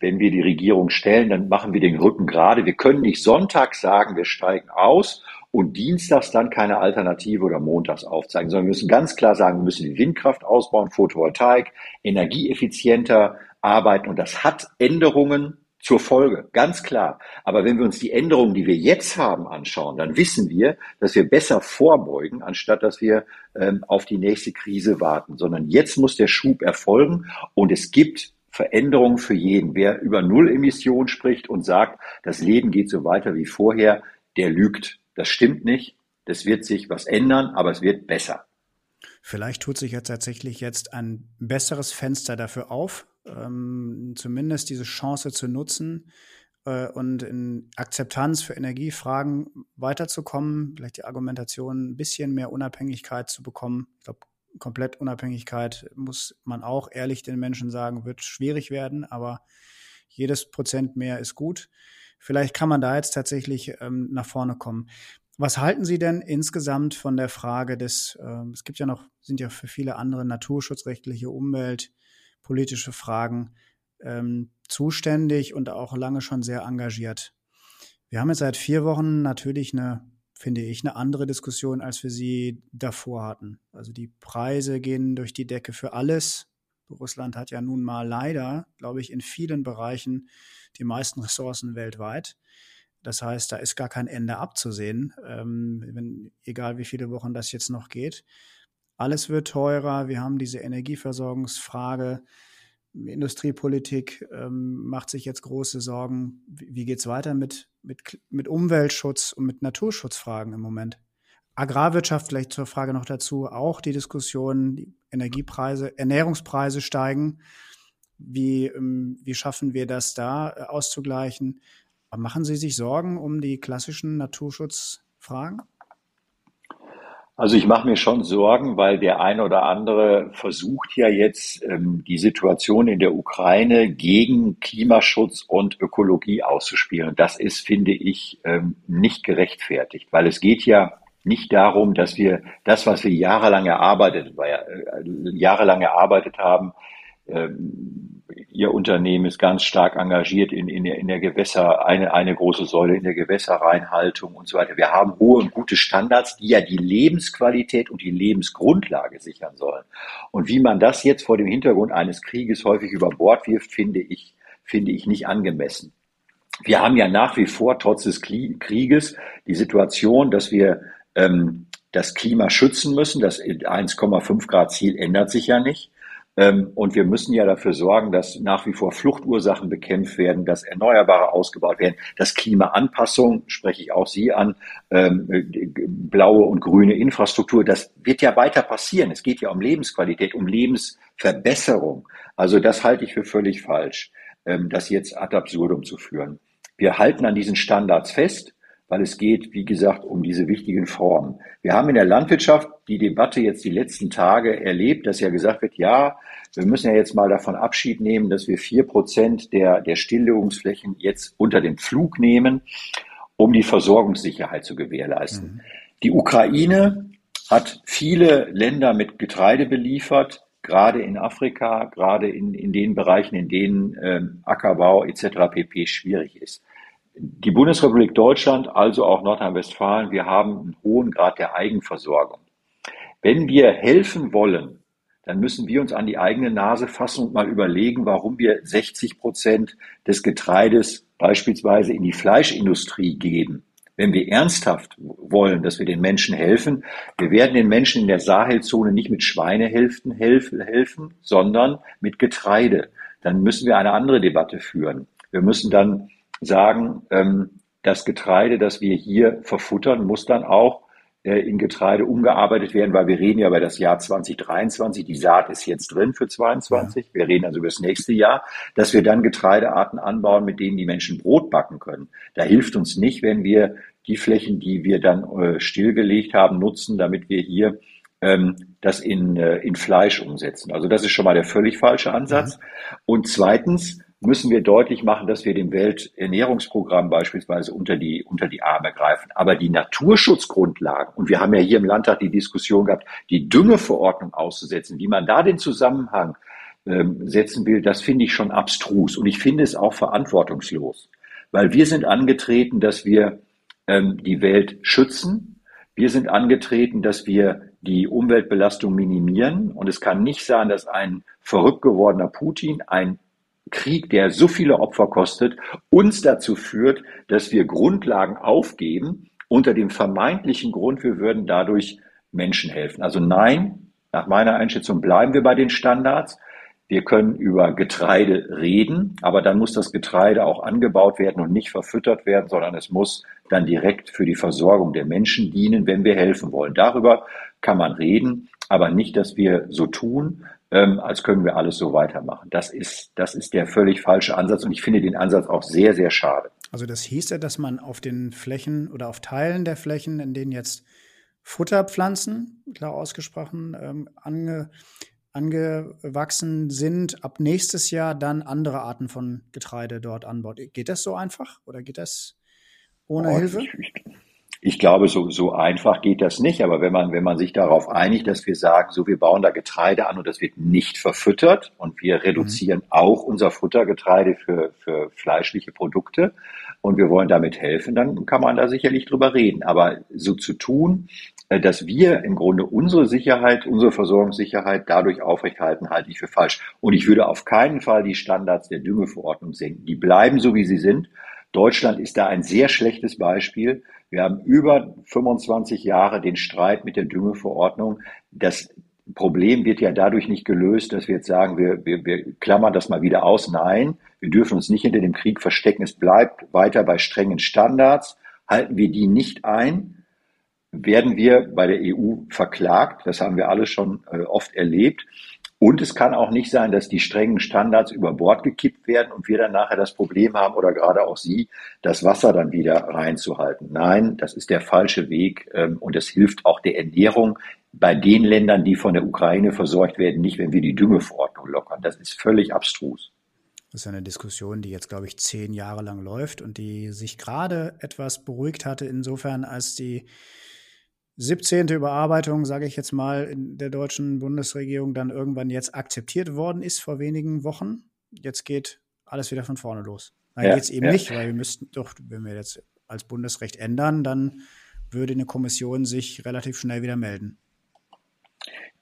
Wenn wir die Regierung stellen, dann machen wir den Rücken gerade. Wir können nicht Sonntag sagen, wir steigen aus und dienstags dann keine Alternative oder montags aufzeigen, sondern wir müssen ganz klar sagen, wir müssen die Windkraft ausbauen, Photovoltaik, energieeffizienter arbeiten. Und das hat Änderungen zur Folge, ganz klar. Aber wenn wir uns die Änderungen, die wir jetzt haben, anschauen, dann wissen wir, dass wir besser vorbeugen, anstatt dass wir ähm, auf die nächste Krise warten, sondern jetzt muss der Schub erfolgen und es gibt Veränderungen für jeden. Wer über Null-Emissionen spricht und sagt, das Leben geht so weiter wie vorher, der lügt. Das stimmt nicht. Das wird sich was ändern, aber es wird besser.
Vielleicht tut sich ja tatsächlich jetzt ein besseres Fenster dafür auf, ähm, zumindest diese Chance zu nutzen äh, und in Akzeptanz für Energiefragen weiterzukommen, vielleicht die Argumentation ein bisschen mehr Unabhängigkeit zu bekommen. Ich glaube, komplett Unabhängigkeit muss man auch ehrlich den Menschen sagen, wird schwierig werden, aber jedes Prozent mehr ist gut. Vielleicht kann man da jetzt tatsächlich ähm, nach vorne kommen. Was halten Sie denn insgesamt von der Frage des, äh, es gibt ja noch, sind ja für viele andere naturschutzrechtliche Umwelt, politische Fragen ähm, zuständig und auch lange schon sehr engagiert. Wir haben jetzt seit vier Wochen natürlich eine, finde ich, eine andere Diskussion, als wir sie davor hatten. Also die Preise gehen durch die Decke für alles. Russland hat ja nun mal leider, glaube ich, in vielen Bereichen die meisten Ressourcen weltweit. Das heißt, da ist gar kein Ende abzusehen, ähm, wenn, egal wie viele Wochen das jetzt noch geht. Alles wird teurer. Wir haben diese Energieversorgungsfrage. Industriepolitik ähm, macht sich jetzt große Sorgen. Wie, wie geht es weiter mit, mit, mit Umweltschutz und mit Naturschutzfragen im Moment? Agrarwirtschaft, vielleicht zur Frage noch dazu, auch die Diskussion, die Energiepreise, Ernährungspreise steigen. Wie, ähm, wie schaffen wir das da äh, auszugleichen? machen Sie sich Sorgen um die klassischen Naturschutzfragen?
Also ich mache mir schon Sorgen, weil der eine oder andere versucht ja jetzt ähm, die Situation in der Ukraine gegen Klimaschutz und Ökologie auszuspielen. Das ist, finde ich, ähm, nicht gerechtfertigt, weil es geht ja nicht darum, dass wir das, was wir jahrelang erarbeitet, äh, jahrelang erarbeitet haben, ähm, Ihr Unternehmen ist ganz stark engagiert in, in, der, in der Gewässer, eine, eine große Säule in der Gewässerreinhaltung und so weiter. Wir haben hohe und gute Standards, die ja die Lebensqualität und die Lebensgrundlage sichern sollen. Und wie man das jetzt vor dem Hintergrund eines Krieges häufig über Bord wirft, finde ich, finde ich nicht angemessen. Wir haben ja nach wie vor, trotz des Krieges, die Situation, dass wir ähm, das Klima schützen müssen. Das 1,5 Grad Ziel ändert sich ja nicht. Ähm, und wir müssen ja dafür sorgen, dass nach wie vor Fluchtursachen bekämpft werden, dass Erneuerbare ausgebaut werden, dass Klimaanpassung, spreche ich auch Sie an, ähm, blaue und grüne Infrastruktur, das wird ja weiter passieren. Es geht ja um Lebensqualität, um Lebensverbesserung. Also das halte ich für völlig falsch, ähm, das jetzt ad absurdum zu führen. Wir halten an diesen Standards fest weil es geht, wie gesagt, um diese wichtigen Formen. Wir haben in der Landwirtschaft die Debatte jetzt die letzten Tage erlebt, dass ja gesagt wird, ja, wir müssen ja jetzt mal davon Abschied nehmen, dass wir vier Prozent der, der Stilllegungsflächen jetzt unter den Flug nehmen, um die Versorgungssicherheit zu gewährleisten. Mhm. Die Ukraine hat viele Länder mit Getreide beliefert, gerade in Afrika, gerade in, in den Bereichen, in denen ähm, Ackerbau etc. pp. schwierig ist die Bundesrepublik Deutschland, also auch Nordrhein-Westfalen, wir haben einen hohen Grad der Eigenversorgung. Wenn wir helfen wollen, dann müssen wir uns an die eigene Nase fassen und mal überlegen, warum wir 60 Prozent des Getreides beispielsweise in die Fleischindustrie geben. Wenn wir ernsthaft wollen, dass wir den Menschen helfen, wir werden den Menschen in der Sahelzone nicht mit Schweinehälften helfen, sondern mit Getreide. Dann müssen wir eine andere Debatte führen. Wir müssen dann sagen, ähm, das Getreide, das wir hier verfuttern, muss dann auch äh, in Getreide umgearbeitet werden, weil wir reden ja über das Jahr 2023. Die Saat ist jetzt drin für 22. Wir reden also über das nächste Jahr, dass wir dann Getreidearten anbauen, mit denen die Menschen Brot backen können. Da hilft uns nicht, wenn wir die Flächen, die wir dann äh, stillgelegt haben, nutzen, damit wir hier ähm, das in, äh, in Fleisch umsetzen. Also das ist schon mal der völlig falsche Ansatz. Mhm. Und zweitens müssen wir deutlich machen, dass wir dem Welternährungsprogramm beispielsweise unter die, unter die Arme greifen. Aber die Naturschutzgrundlagen, und wir haben ja hier im Landtag die Diskussion gehabt, die Düngeverordnung auszusetzen, wie man da den Zusammenhang ähm, setzen will, das finde ich schon abstrus. Und ich finde es auch verantwortungslos. Weil wir sind angetreten, dass wir ähm, die Welt schützen. Wir sind angetreten, dass wir die Umweltbelastung minimieren. Und es kann nicht sein, dass ein verrückt gewordener Putin ein Krieg, der so viele Opfer kostet, uns dazu führt, dass wir Grundlagen aufgeben unter dem vermeintlichen Grund, wir würden dadurch Menschen helfen. Also nein, nach meiner Einschätzung bleiben wir bei den Standards. Wir können über Getreide reden, aber dann muss das Getreide auch angebaut werden und nicht verfüttert werden, sondern es muss dann direkt für die Versorgung der Menschen dienen, wenn wir helfen wollen. Darüber kann man reden, aber nicht, dass wir so tun, ähm, als können wir alles so weitermachen. Das ist, das ist der völlig falsche Ansatz und ich finde den Ansatz auch sehr, sehr schade.
Also das hieß ja, dass man auf den Flächen oder auf Teilen der Flächen, in denen jetzt Futterpflanzen, klar ausgesprochen, ähm, ange, angewachsen sind, ab nächstes Jahr dann andere Arten von Getreide dort anbaut. Geht das so einfach oder geht das ohne oh, Hilfe? Ich, ich,
ich glaube, so, so einfach geht das nicht. Aber wenn man, wenn man sich darauf einigt, dass wir sagen, so, wir bauen da Getreide an und das wird nicht verfüttert und wir reduzieren mhm. auch unser Futtergetreide für, für fleischliche Produkte und wir wollen damit helfen, dann kann man da sicherlich drüber reden. Aber so zu tun, äh, dass wir im Grunde unsere Sicherheit, unsere Versorgungssicherheit dadurch aufrechthalten, halte ich für falsch. Und ich würde auf keinen Fall die Standards der Düngeverordnung senken. Die bleiben so, wie sie sind. Deutschland ist da ein sehr schlechtes Beispiel. Wir haben über 25 Jahre den Streit mit der Düngeverordnung. Das Problem wird ja dadurch nicht gelöst, dass wir jetzt sagen, wir, wir, wir klammern das mal wieder aus. Nein, wir dürfen uns nicht hinter dem Krieg verstecken. Es bleibt weiter bei strengen Standards. Halten wir die nicht ein, werden wir bei der EU verklagt. Das haben wir alle schon äh, oft erlebt. Und es kann auch nicht sein, dass die strengen Standards über Bord gekippt werden und wir dann nachher das Problem haben oder gerade auch Sie, das Wasser dann wieder reinzuhalten. Nein, das ist der falsche Weg ähm, und es hilft auch der Ernährung bei den Ländern, die von der Ukraine versorgt werden, nicht, wenn wir die Düngeverordnung lockern. Das ist völlig abstrus.
Das ist eine Diskussion, die jetzt, glaube ich, zehn Jahre lang läuft und die sich gerade etwas beruhigt hatte, insofern, als die 17. Überarbeitung, sage ich jetzt mal, in der deutschen Bundesregierung dann irgendwann jetzt akzeptiert worden ist vor wenigen Wochen. Jetzt geht alles wieder von vorne los. Nein, ja, geht es eben ja. nicht, weil wir müssten doch, wenn wir jetzt als Bundesrecht ändern, dann würde eine Kommission sich relativ schnell wieder melden.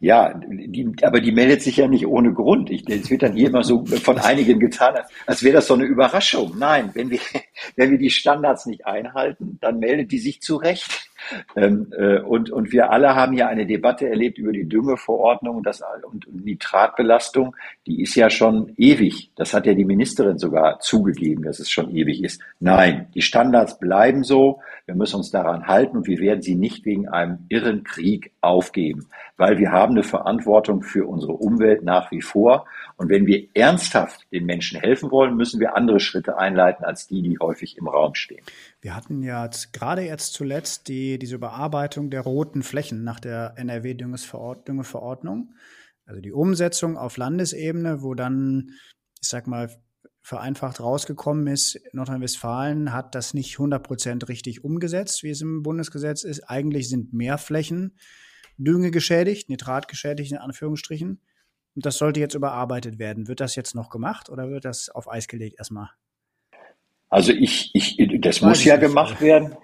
Ja, die, aber die meldet sich ja nicht ohne Grund. Ich, es wird dann hier immer so von einigen getan, als, als wäre das so eine Überraschung. Nein, wenn wir, wenn wir die Standards nicht einhalten, dann meldet die sich zu Recht. Ähm, äh, und, und wir alle haben ja eine Debatte erlebt über die Düngeverordnung und, das, und Nitratbelastung. Die ist ja schon ewig. Das hat ja die Ministerin sogar zugegeben, dass es schon ewig ist. Nein, die Standards bleiben so. Wir müssen uns daran halten und wir werden sie nicht wegen einem irren Krieg aufgeben, weil wir haben eine Verantwortung für unsere Umwelt nach wie vor. Und wenn wir ernsthaft den Menschen helfen wollen, müssen wir andere Schritte einleiten als die, die häufig im Raum stehen.
Wir hatten ja gerade jetzt zuletzt die, diese Überarbeitung der roten Flächen nach der NRW-Düngeverordnung. Also die Umsetzung auf Landesebene, wo dann, ich sag mal, vereinfacht rausgekommen ist, Nordrhein-Westfalen hat das nicht 100 Prozent richtig umgesetzt, wie es im Bundesgesetz ist. Eigentlich sind mehr Flächen Dünge geschädigt, Nitrat geschädigt in Anführungsstrichen. Und das sollte jetzt überarbeitet werden. Wird das jetzt noch gemacht oder wird das auf Eis gelegt erstmal?
Also ich, ich, das Weiß muss ja nicht, gemacht werden.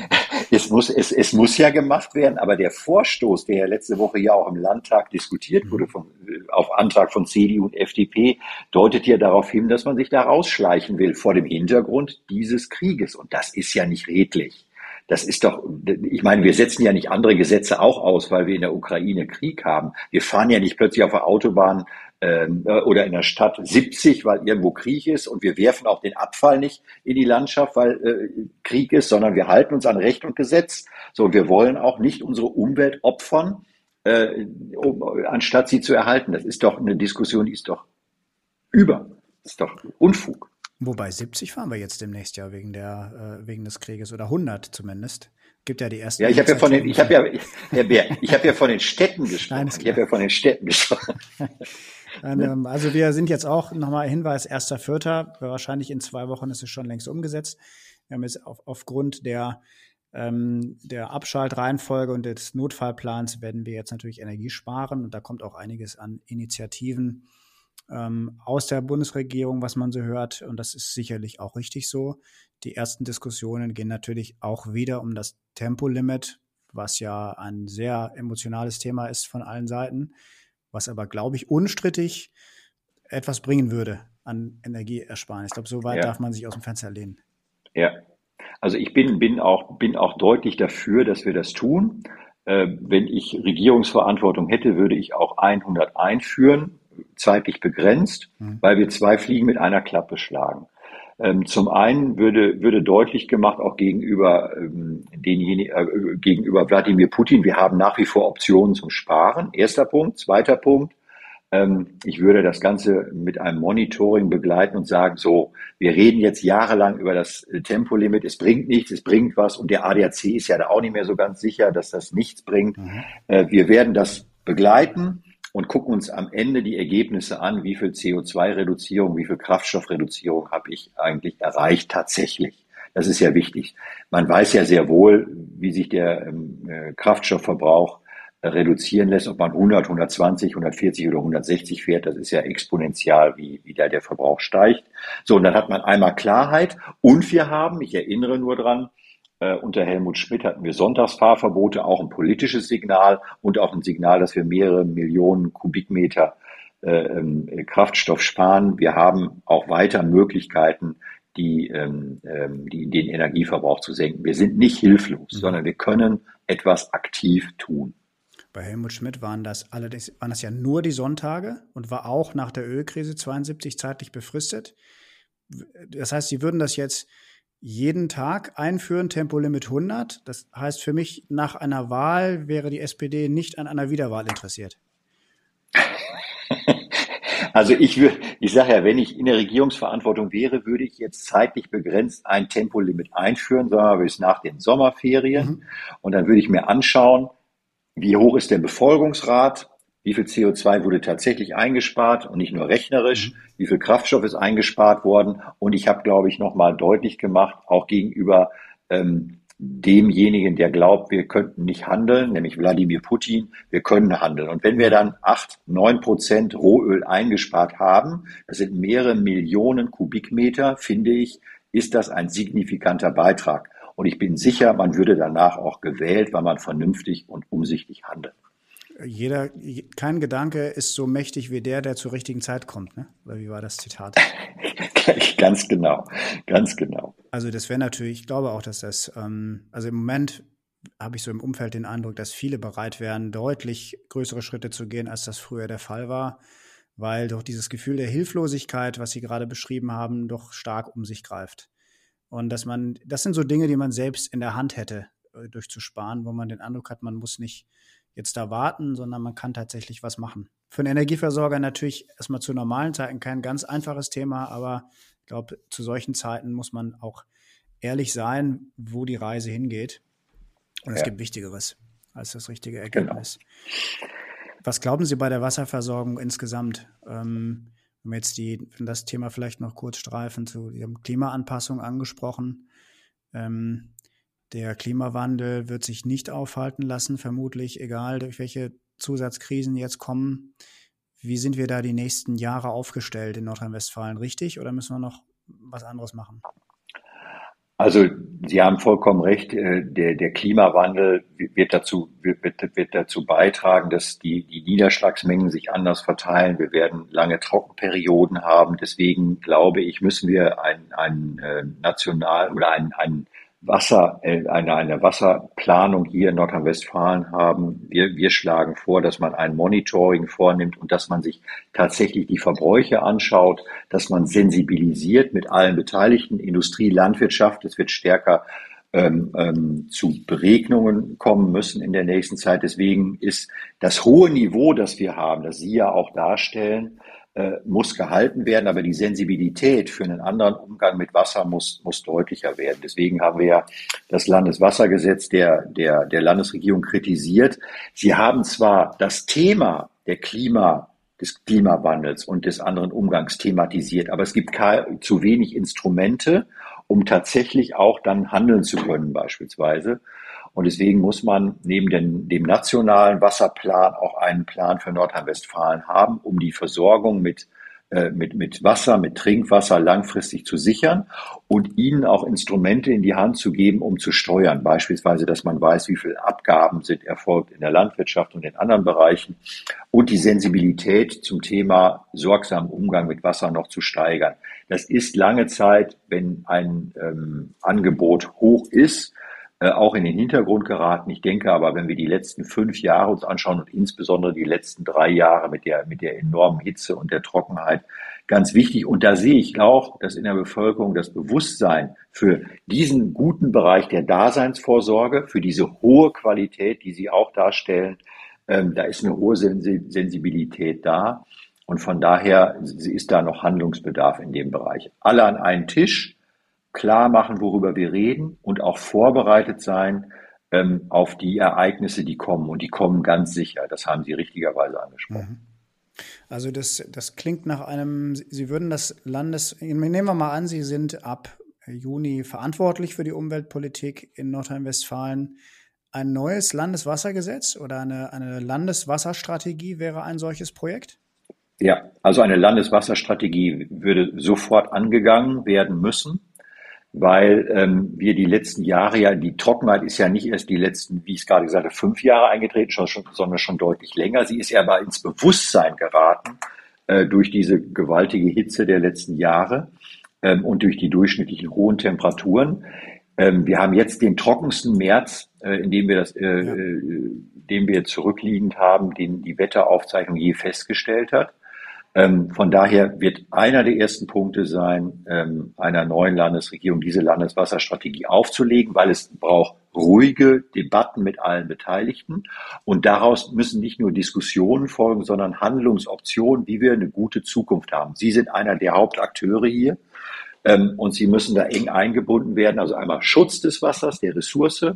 es muss, es, es muss ja gemacht werden, aber der Vorstoß, der ja letzte Woche ja auch im Landtag diskutiert wurde, von, auf Antrag von CDU und FDP, deutet ja darauf hin, dass man sich da rausschleichen will vor dem Hintergrund dieses Krieges. Und das ist ja nicht redlich. Das ist doch, ich meine, wir setzen ja nicht andere Gesetze auch aus, weil wir in der Ukraine Krieg haben. Wir fahren ja nicht plötzlich auf der Autobahn ähm, äh, oder in der Stadt 70, weil irgendwo Krieg ist und wir werfen auch den Abfall nicht in die Landschaft, weil äh, Krieg ist, sondern wir halten uns an Recht und Gesetz. So, wir wollen auch nicht unsere Umwelt opfern, äh, um, anstatt sie zu erhalten. Das ist doch eine Diskussion, die ist doch über. Das ist doch Unfug.
Wobei 70 fahren wir jetzt demnächst ja wegen der äh, wegen des Krieges oder 100 zumindest. Gibt ja die ersten.
Ja, ich habe ja von den ich habe ja Herr Bär, ich habe ja von den Städten gesprochen. Nein, ich habe ja von den Städten gesprochen.
Ähm, also wir sind jetzt auch nochmal Hinweis erster Vierter. Wahrscheinlich in zwei Wochen ist es schon längst umgesetzt. Wir haben jetzt auf, aufgrund der ähm, der Abschaltreihenfolge und des Notfallplans werden wir jetzt natürlich Energie sparen und da kommt auch einiges an Initiativen ähm, aus der Bundesregierung, was man so hört. Und das ist sicherlich auch richtig so. Die ersten Diskussionen gehen natürlich auch wieder um das Tempolimit, was ja ein sehr emotionales Thema ist von allen Seiten, was aber, glaube ich, unstrittig etwas bringen würde an Energieersparnis. Ich glaube, so weit ja. darf man sich aus dem Fenster lehnen.
Ja, also ich bin, bin, auch, bin auch deutlich dafür, dass wir das tun. Äh, wenn ich Regierungsverantwortung hätte, würde ich auch 100 einführen zeitlich begrenzt, mhm. weil wir zwei Fliegen mit einer Klappe schlagen. Ähm, zum einen würde, würde deutlich gemacht, auch gegenüber, ähm, denjenigen, äh, gegenüber Wladimir Putin, wir haben nach wie vor Optionen zum Sparen. Erster Punkt. Zweiter Punkt. Ähm, ich würde das Ganze mit einem Monitoring begleiten und sagen, so, wir reden jetzt jahrelang über das Tempolimit, es bringt nichts, es bringt was und der ADAC ist ja da auch nicht mehr so ganz sicher, dass das nichts bringt. Mhm. Äh, wir werden das begleiten und gucken uns am Ende die Ergebnisse an, wie viel CO2-Reduzierung, wie viel Kraftstoffreduzierung habe ich eigentlich erreicht tatsächlich. Das ist ja wichtig. Man weiß ja sehr wohl, wie sich der ähm, äh, Kraftstoffverbrauch äh, reduzieren lässt, ob man 100, 120, 140 oder 160 fährt. Das ist ja exponentiell, wie, wie da der Verbrauch steigt. So, und dann hat man einmal Klarheit. Und wir haben, ich erinnere nur dran, unter Helmut Schmidt hatten wir Sonntagsfahrverbote, auch ein politisches Signal und auch ein Signal, dass wir mehrere Millionen Kubikmeter äh, ähm, Kraftstoff sparen. Wir haben auch weiter Möglichkeiten, die, ähm, ähm, die, den Energieverbrauch zu senken. Wir sind nicht hilflos, mhm. sondern wir können etwas aktiv tun.
Bei Helmut Schmidt waren das allerdings waren das ja nur die Sonntage und war auch nach der Ölkrise 72 zeitlich befristet. Das heißt, Sie würden das jetzt jeden Tag einführen, Tempolimit 100. Das heißt für mich, nach einer Wahl wäre die SPD nicht an einer Wiederwahl interessiert.
Also ich würde, ich sage ja, wenn ich in der Regierungsverantwortung wäre, würde ich jetzt zeitlich begrenzt ein Tempolimit einführen, sagen wir bis nach den Sommerferien. Mhm. Und dann würde ich mir anschauen, wie hoch ist der Befolgungsrat, wie viel CO2 wurde tatsächlich eingespart und nicht nur rechnerisch, mhm. wie viel Kraftstoff ist eingespart worden. Und ich habe, glaube ich, nochmal deutlich gemacht, auch gegenüber ähm, demjenigen, der glaubt, wir könnten nicht handeln, nämlich Wladimir Putin, wir können handeln. Und wenn wir dann acht, neun Prozent Rohöl eingespart haben, das sind mehrere Millionen Kubikmeter, finde ich, ist das ein signifikanter Beitrag. Und ich bin sicher, man würde danach auch gewählt, weil man vernünftig und umsichtig handelt
jeder, kein Gedanke ist so mächtig wie der, der zur richtigen Zeit kommt, ne? Oder wie war das Zitat?
ganz genau, ganz genau.
Also das wäre natürlich, ich glaube auch, dass das, ähm, also im Moment habe ich so im Umfeld den Eindruck, dass viele bereit wären, deutlich größere Schritte zu gehen, als das früher der Fall war, weil doch dieses Gefühl der Hilflosigkeit, was Sie gerade beschrieben haben, doch stark um sich greift. Und dass man, das sind so Dinge, die man selbst in der Hand hätte, äh, durchzusparen, wo man den Eindruck hat, man muss nicht jetzt da warten, sondern man kann tatsächlich was machen. Für einen Energieversorger natürlich erstmal zu normalen Zeiten kein ganz einfaches Thema, aber ich glaube, zu solchen Zeiten muss man auch ehrlich sein, wo die Reise hingeht. Und es ja. gibt Wichtigeres als das richtige genau. Ergebnis. Genau. Was glauben Sie bei der Wasserversorgung insgesamt? Ähm, wir jetzt die, das Thema vielleicht noch kurz streifen, zu Ihrem Klimaanpassung angesprochen. Ähm, der Klimawandel wird sich nicht aufhalten lassen, vermutlich, egal durch welche Zusatzkrisen jetzt kommen. Wie sind wir da die nächsten Jahre aufgestellt in Nordrhein-Westfalen? Richtig oder müssen wir noch was anderes machen?
Also Sie haben vollkommen recht. Äh, der, der Klimawandel wird dazu, wird, wird dazu beitragen, dass die, die Niederschlagsmengen sich anders verteilen. Wir werden lange Trockenperioden haben. Deswegen glaube ich, müssen wir ein, ein äh, national oder ein, ein Wasser, äh, eine, eine Wasserplanung hier in Nordrhein-Westfalen haben. Wir, wir schlagen vor, dass man ein Monitoring vornimmt und dass man sich tatsächlich die Verbräuche anschaut, dass man sensibilisiert mit allen Beteiligten, Industrie, Landwirtschaft. Es wird stärker ähm, ähm, zu Beregnungen kommen müssen in der nächsten Zeit. Deswegen ist das hohe Niveau, das wir haben, das Sie ja auch darstellen, äh, muss gehalten werden, aber die Sensibilität für einen anderen Umgang mit Wasser muss, muss deutlicher werden. Deswegen haben wir ja das Landeswassergesetz der, der, der Landesregierung kritisiert. Sie haben zwar das Thema der Klima des Klimawandels und des anderen Umgangs thematisiert. Aber es gibt zu wenig Instrumente, um tatsächlich auch dann handeln zu können beispielsweise. Und deswegen muss man neben den, dem nationalen Wasserplan auch einen Plan für Nordrhein-Westfalen haben, um die Versorgung mit äh, mit, mit Wasser, mit Trinkwasser langfristig zu sichern und ihnen auch Instrumente in die Hand zu geben, um zu steuern. Beispielsweise, dass man weiß, wie viel Abgaben sind erfolgt in der Landwirtschaft und in anderen Bereichen und die Sensibilität zum Thema sorgsamen Umgang mit Wasser noch zu steigern. Das ist lange Zeit, wenn ein ähm, Angebot hoch ist, auch in den Hintergrund geraten. Ich denke aber, wenn wir die letzten fünf Jahre uns anschauen und insbesondere die letzten drei Jahre mit der, mit der enormen Hitze und der Trockenheit, ganz wichtig. Und da sehe ich auch, dass in der Bevölkerung das Bewusstsein für diesen guten Bereich der Daseinsvorsorge, für diese hohe Qualität, die Sie auch darstellen, ähm, da ist eine hohe Sensibilität da. Und von daher ist da noch Handlungsbedarf in dem Bereich. Alle an einen Tisch, klar machen, worüber wir reden und auch vorbereitet sein ähm, auf die Ereignisse, die kommen. Und die kommen ganz sicher. Das haben Sie richtigerweise angesprochen.
Mhm. Also das, das klingt nach einem, Sie würden das Landes, nehmen wir mal an, Sie sind ab Juni verantwortlich für die Umweltpolitik in Nordrhein-Westfalen. Ein neues Landeswassergesetz oder eine, eine Landeswasserstrategie wäre ein solches Projekt?
Ja, also eine Landeswasserstrategie würde sofort angegangen werden müssen weil ähm, wir die letzten Jahre ja, die Trockenheit ist ja nicht erst die letzten, wie ich es gerade gesagt habe, fünf Jahre eingetreten, schon, schon, sondern schon deutlich länger. Sie ist ja aber ins Bewusstsein geraten äh, durch diese gewaltige Hitze der letzten Jahre ähm, und durch die durchschnittlichen hohen Temperaturen. Ähm, wir haben jetzt den trockensten März, äh, in dem wir das, äh, ja. äh, den wir zurückliegend haben, den die Wetteraufzeichnung je festgestellt hat. Ähm, von daher wird einer der ersten Punkte sein, ähm, einer neuen Landesregierung diese Landeswasserstrategie aufzulegen, weil es braucht ruhige Debatten mit allen Beteiligten. Und daraus müssen nicht nur Diskussionen folgen, sondern Handlungsoptionen, wie wir eine gute Zukunft haben. Sie sind einer der Hauptakteure hier. Ähm, und Sie müssen da eng eingebunden werden. Also einmal Schutz des Wassers, der Ressource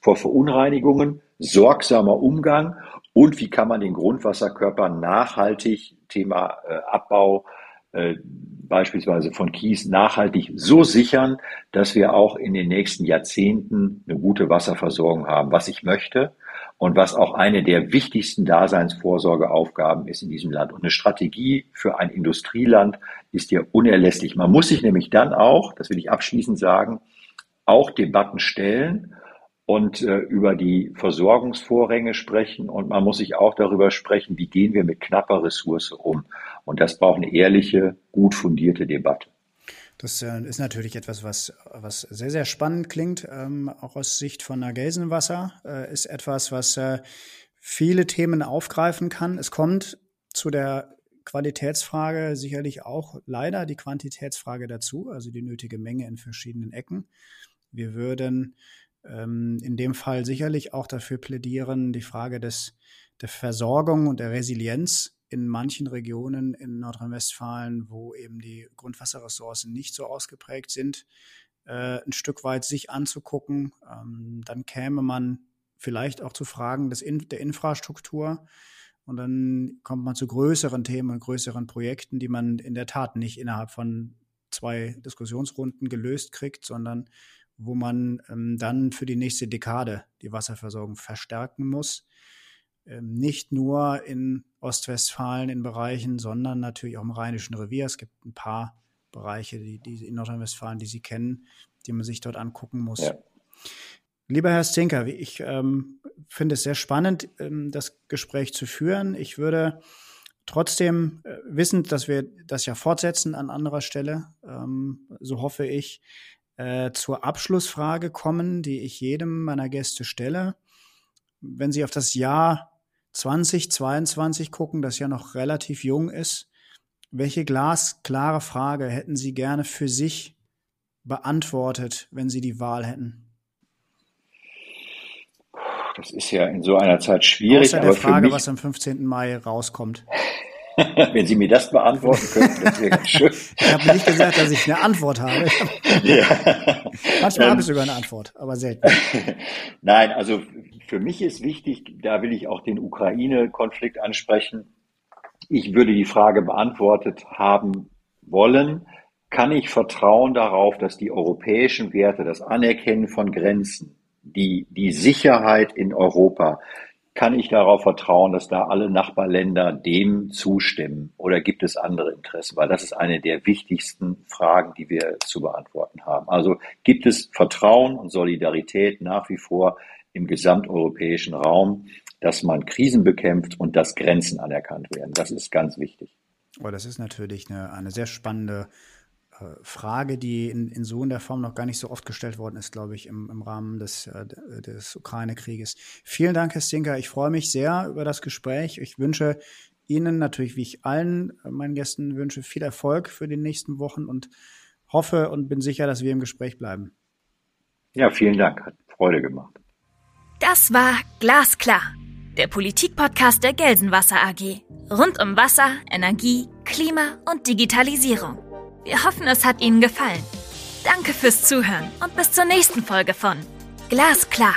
vor Verunreinigungen, sorgsamer Umgang und wie kann man den Grundwasserkörper nachhaltig, Thema äh, Abbau, äh, beispielsweise von Kies, nachhaltig so sichern, dass wir auch in den nächsten Jahrzehnten eine gute Wasserversorgung haben, was ich möchte und was auch eine der wichtigsten Daseinsvorsorgeaufgaben ist in diesem Land. Und eine Strategie für ein Industrieland ist ja unerlässlich. Man muss sich nämlich dann auch, das will ich abschließend sagen, auch Debatten stellen und äh, über die Versorgungsvorränge sprechen. Und man muss sich auch darüber sprechen, wie gehen wir mit knapper Ressource um. Und das braucht eine ehrliche, gut fundierte Debatte.
Das äh, ist natürlich etwas, was, was sehr, sehr spannend klingt, ähm, auch aus Sicht von der Gelsenwasser. Äh, ist etwas, was äh, viele Themen aufgreifen kann. Es kommt zu der Qualitätsfrage sicherlich auch leider die Quantitätsfrage dazu, also die nötige Menge in verschiedenen Ecken. Wir würden ähm, in dem Fall sicherlich auch dafür plädieren, die Frage des, der Versorgung und der Resilienz in manchen Regionen in Nordrhein-Westfalen, wo eben die Grundwasserressourcen nicht so ausgeprägt sind, äh, ein Stück weit sich anzugucken. Ähm, dann käme man vielleicht auch zu Fragen des in, der Infrastruktur. Und dann kommt man zu größeren Themen und größeren Projekten, die man in der Tat nicht innerhalb von zwei Diskussionsrunden gelöst kriegt, sondern wo man ähm, dann für die nächste Dekade die Wasserversorgung verstärken muss. Ähm, nicht nur in Ostwestfalen in Bereichen, sondern natürlich auch im Rheinischen Revier. Es gibt ein paar Bereiche, die, die in Nordrhein-Westfalen, die Sie kennen, die man sich dort angucken muss. Ja. Lieber Herr Stinker, ich ähm, finde es sehr spannend, ähm, das Gespräch zu führen. Ich würde trotzdem, äh, wissend, dass wir das ja fortsetzen an anderer Stelle, ähm, so hoffe ich, äh, zur Abschlussfrage kommen, die ich jedem meiner Gäste stelle. Wenn Sie auf das Jahr 2022 gucken, das ja noch relativ jung ist. Welche glasklare Frage hätten Sie gerne für sich beantwortet, wenn Sie die Wahl hätten?
Das ist ja in so einer Zeit schwierig.
Außer der Frage, was am 15. Mai rauskommt.
Wenn Sie mir das beantworten könnten, das wäre ganz schön.
ich habe nicht gesagt, dass ich eine Antwort habe. ja. Manchmal ähm, habe ich sogar eine Antwort, aber selten.
Nein, also für mich ist wichtig, da will ich auch den Ukraine-Konflikt ansprechen. Ich würde die Frage beantwortet haben wollen, kann ich vertrauen darauf, dass die europäischen Werte, das Anerkennen von Grenzen, die, die Sicherheit in Europa, kann ich darauf vertrauen, dass da alle Nachbarländer dem zustimmen oder gibt es andere Interessen? Weil das ist eine der wichtigsten Fragen, die wir zu beantworten haben. Also gibt es Vertrauen und Solidarität nach wie vor im gesamteuropäischen Raum, dass man Krisen bekämpft und dass Grenzen anerkannt werden. Das ist ganz wichtig.
Aber das ist natürlich eine, eine sehr spannende Frage, die in, in, so in der Form noch gar nicht so oft gestellt worden ist, glaube ich, im, im Rahmen des, äh, des Ukraine-Krieges. Vielen Dank, Herr Stinker. Ich freue mich sehr über das Gespräch. Ich wünsche Ihnen natürlich, wie ich allen äh, meinen Gästen wünsche, viel Erfolg für die nächsten Wochen und hoffe und bin sicher, dass wir im Gespräch bleiben.
Ja, vielen Dank. Hat Freude gemacht.
Das war Glasklar, der Politikpodcast der Gelsenwasser AG. Rund um Wasser, Energie, Klima und Digitalisierung. Wir hoffen, es hat Ihnen gefallen. Danke fürs Zuhören und bis zur nächsten Folge von Glasklar.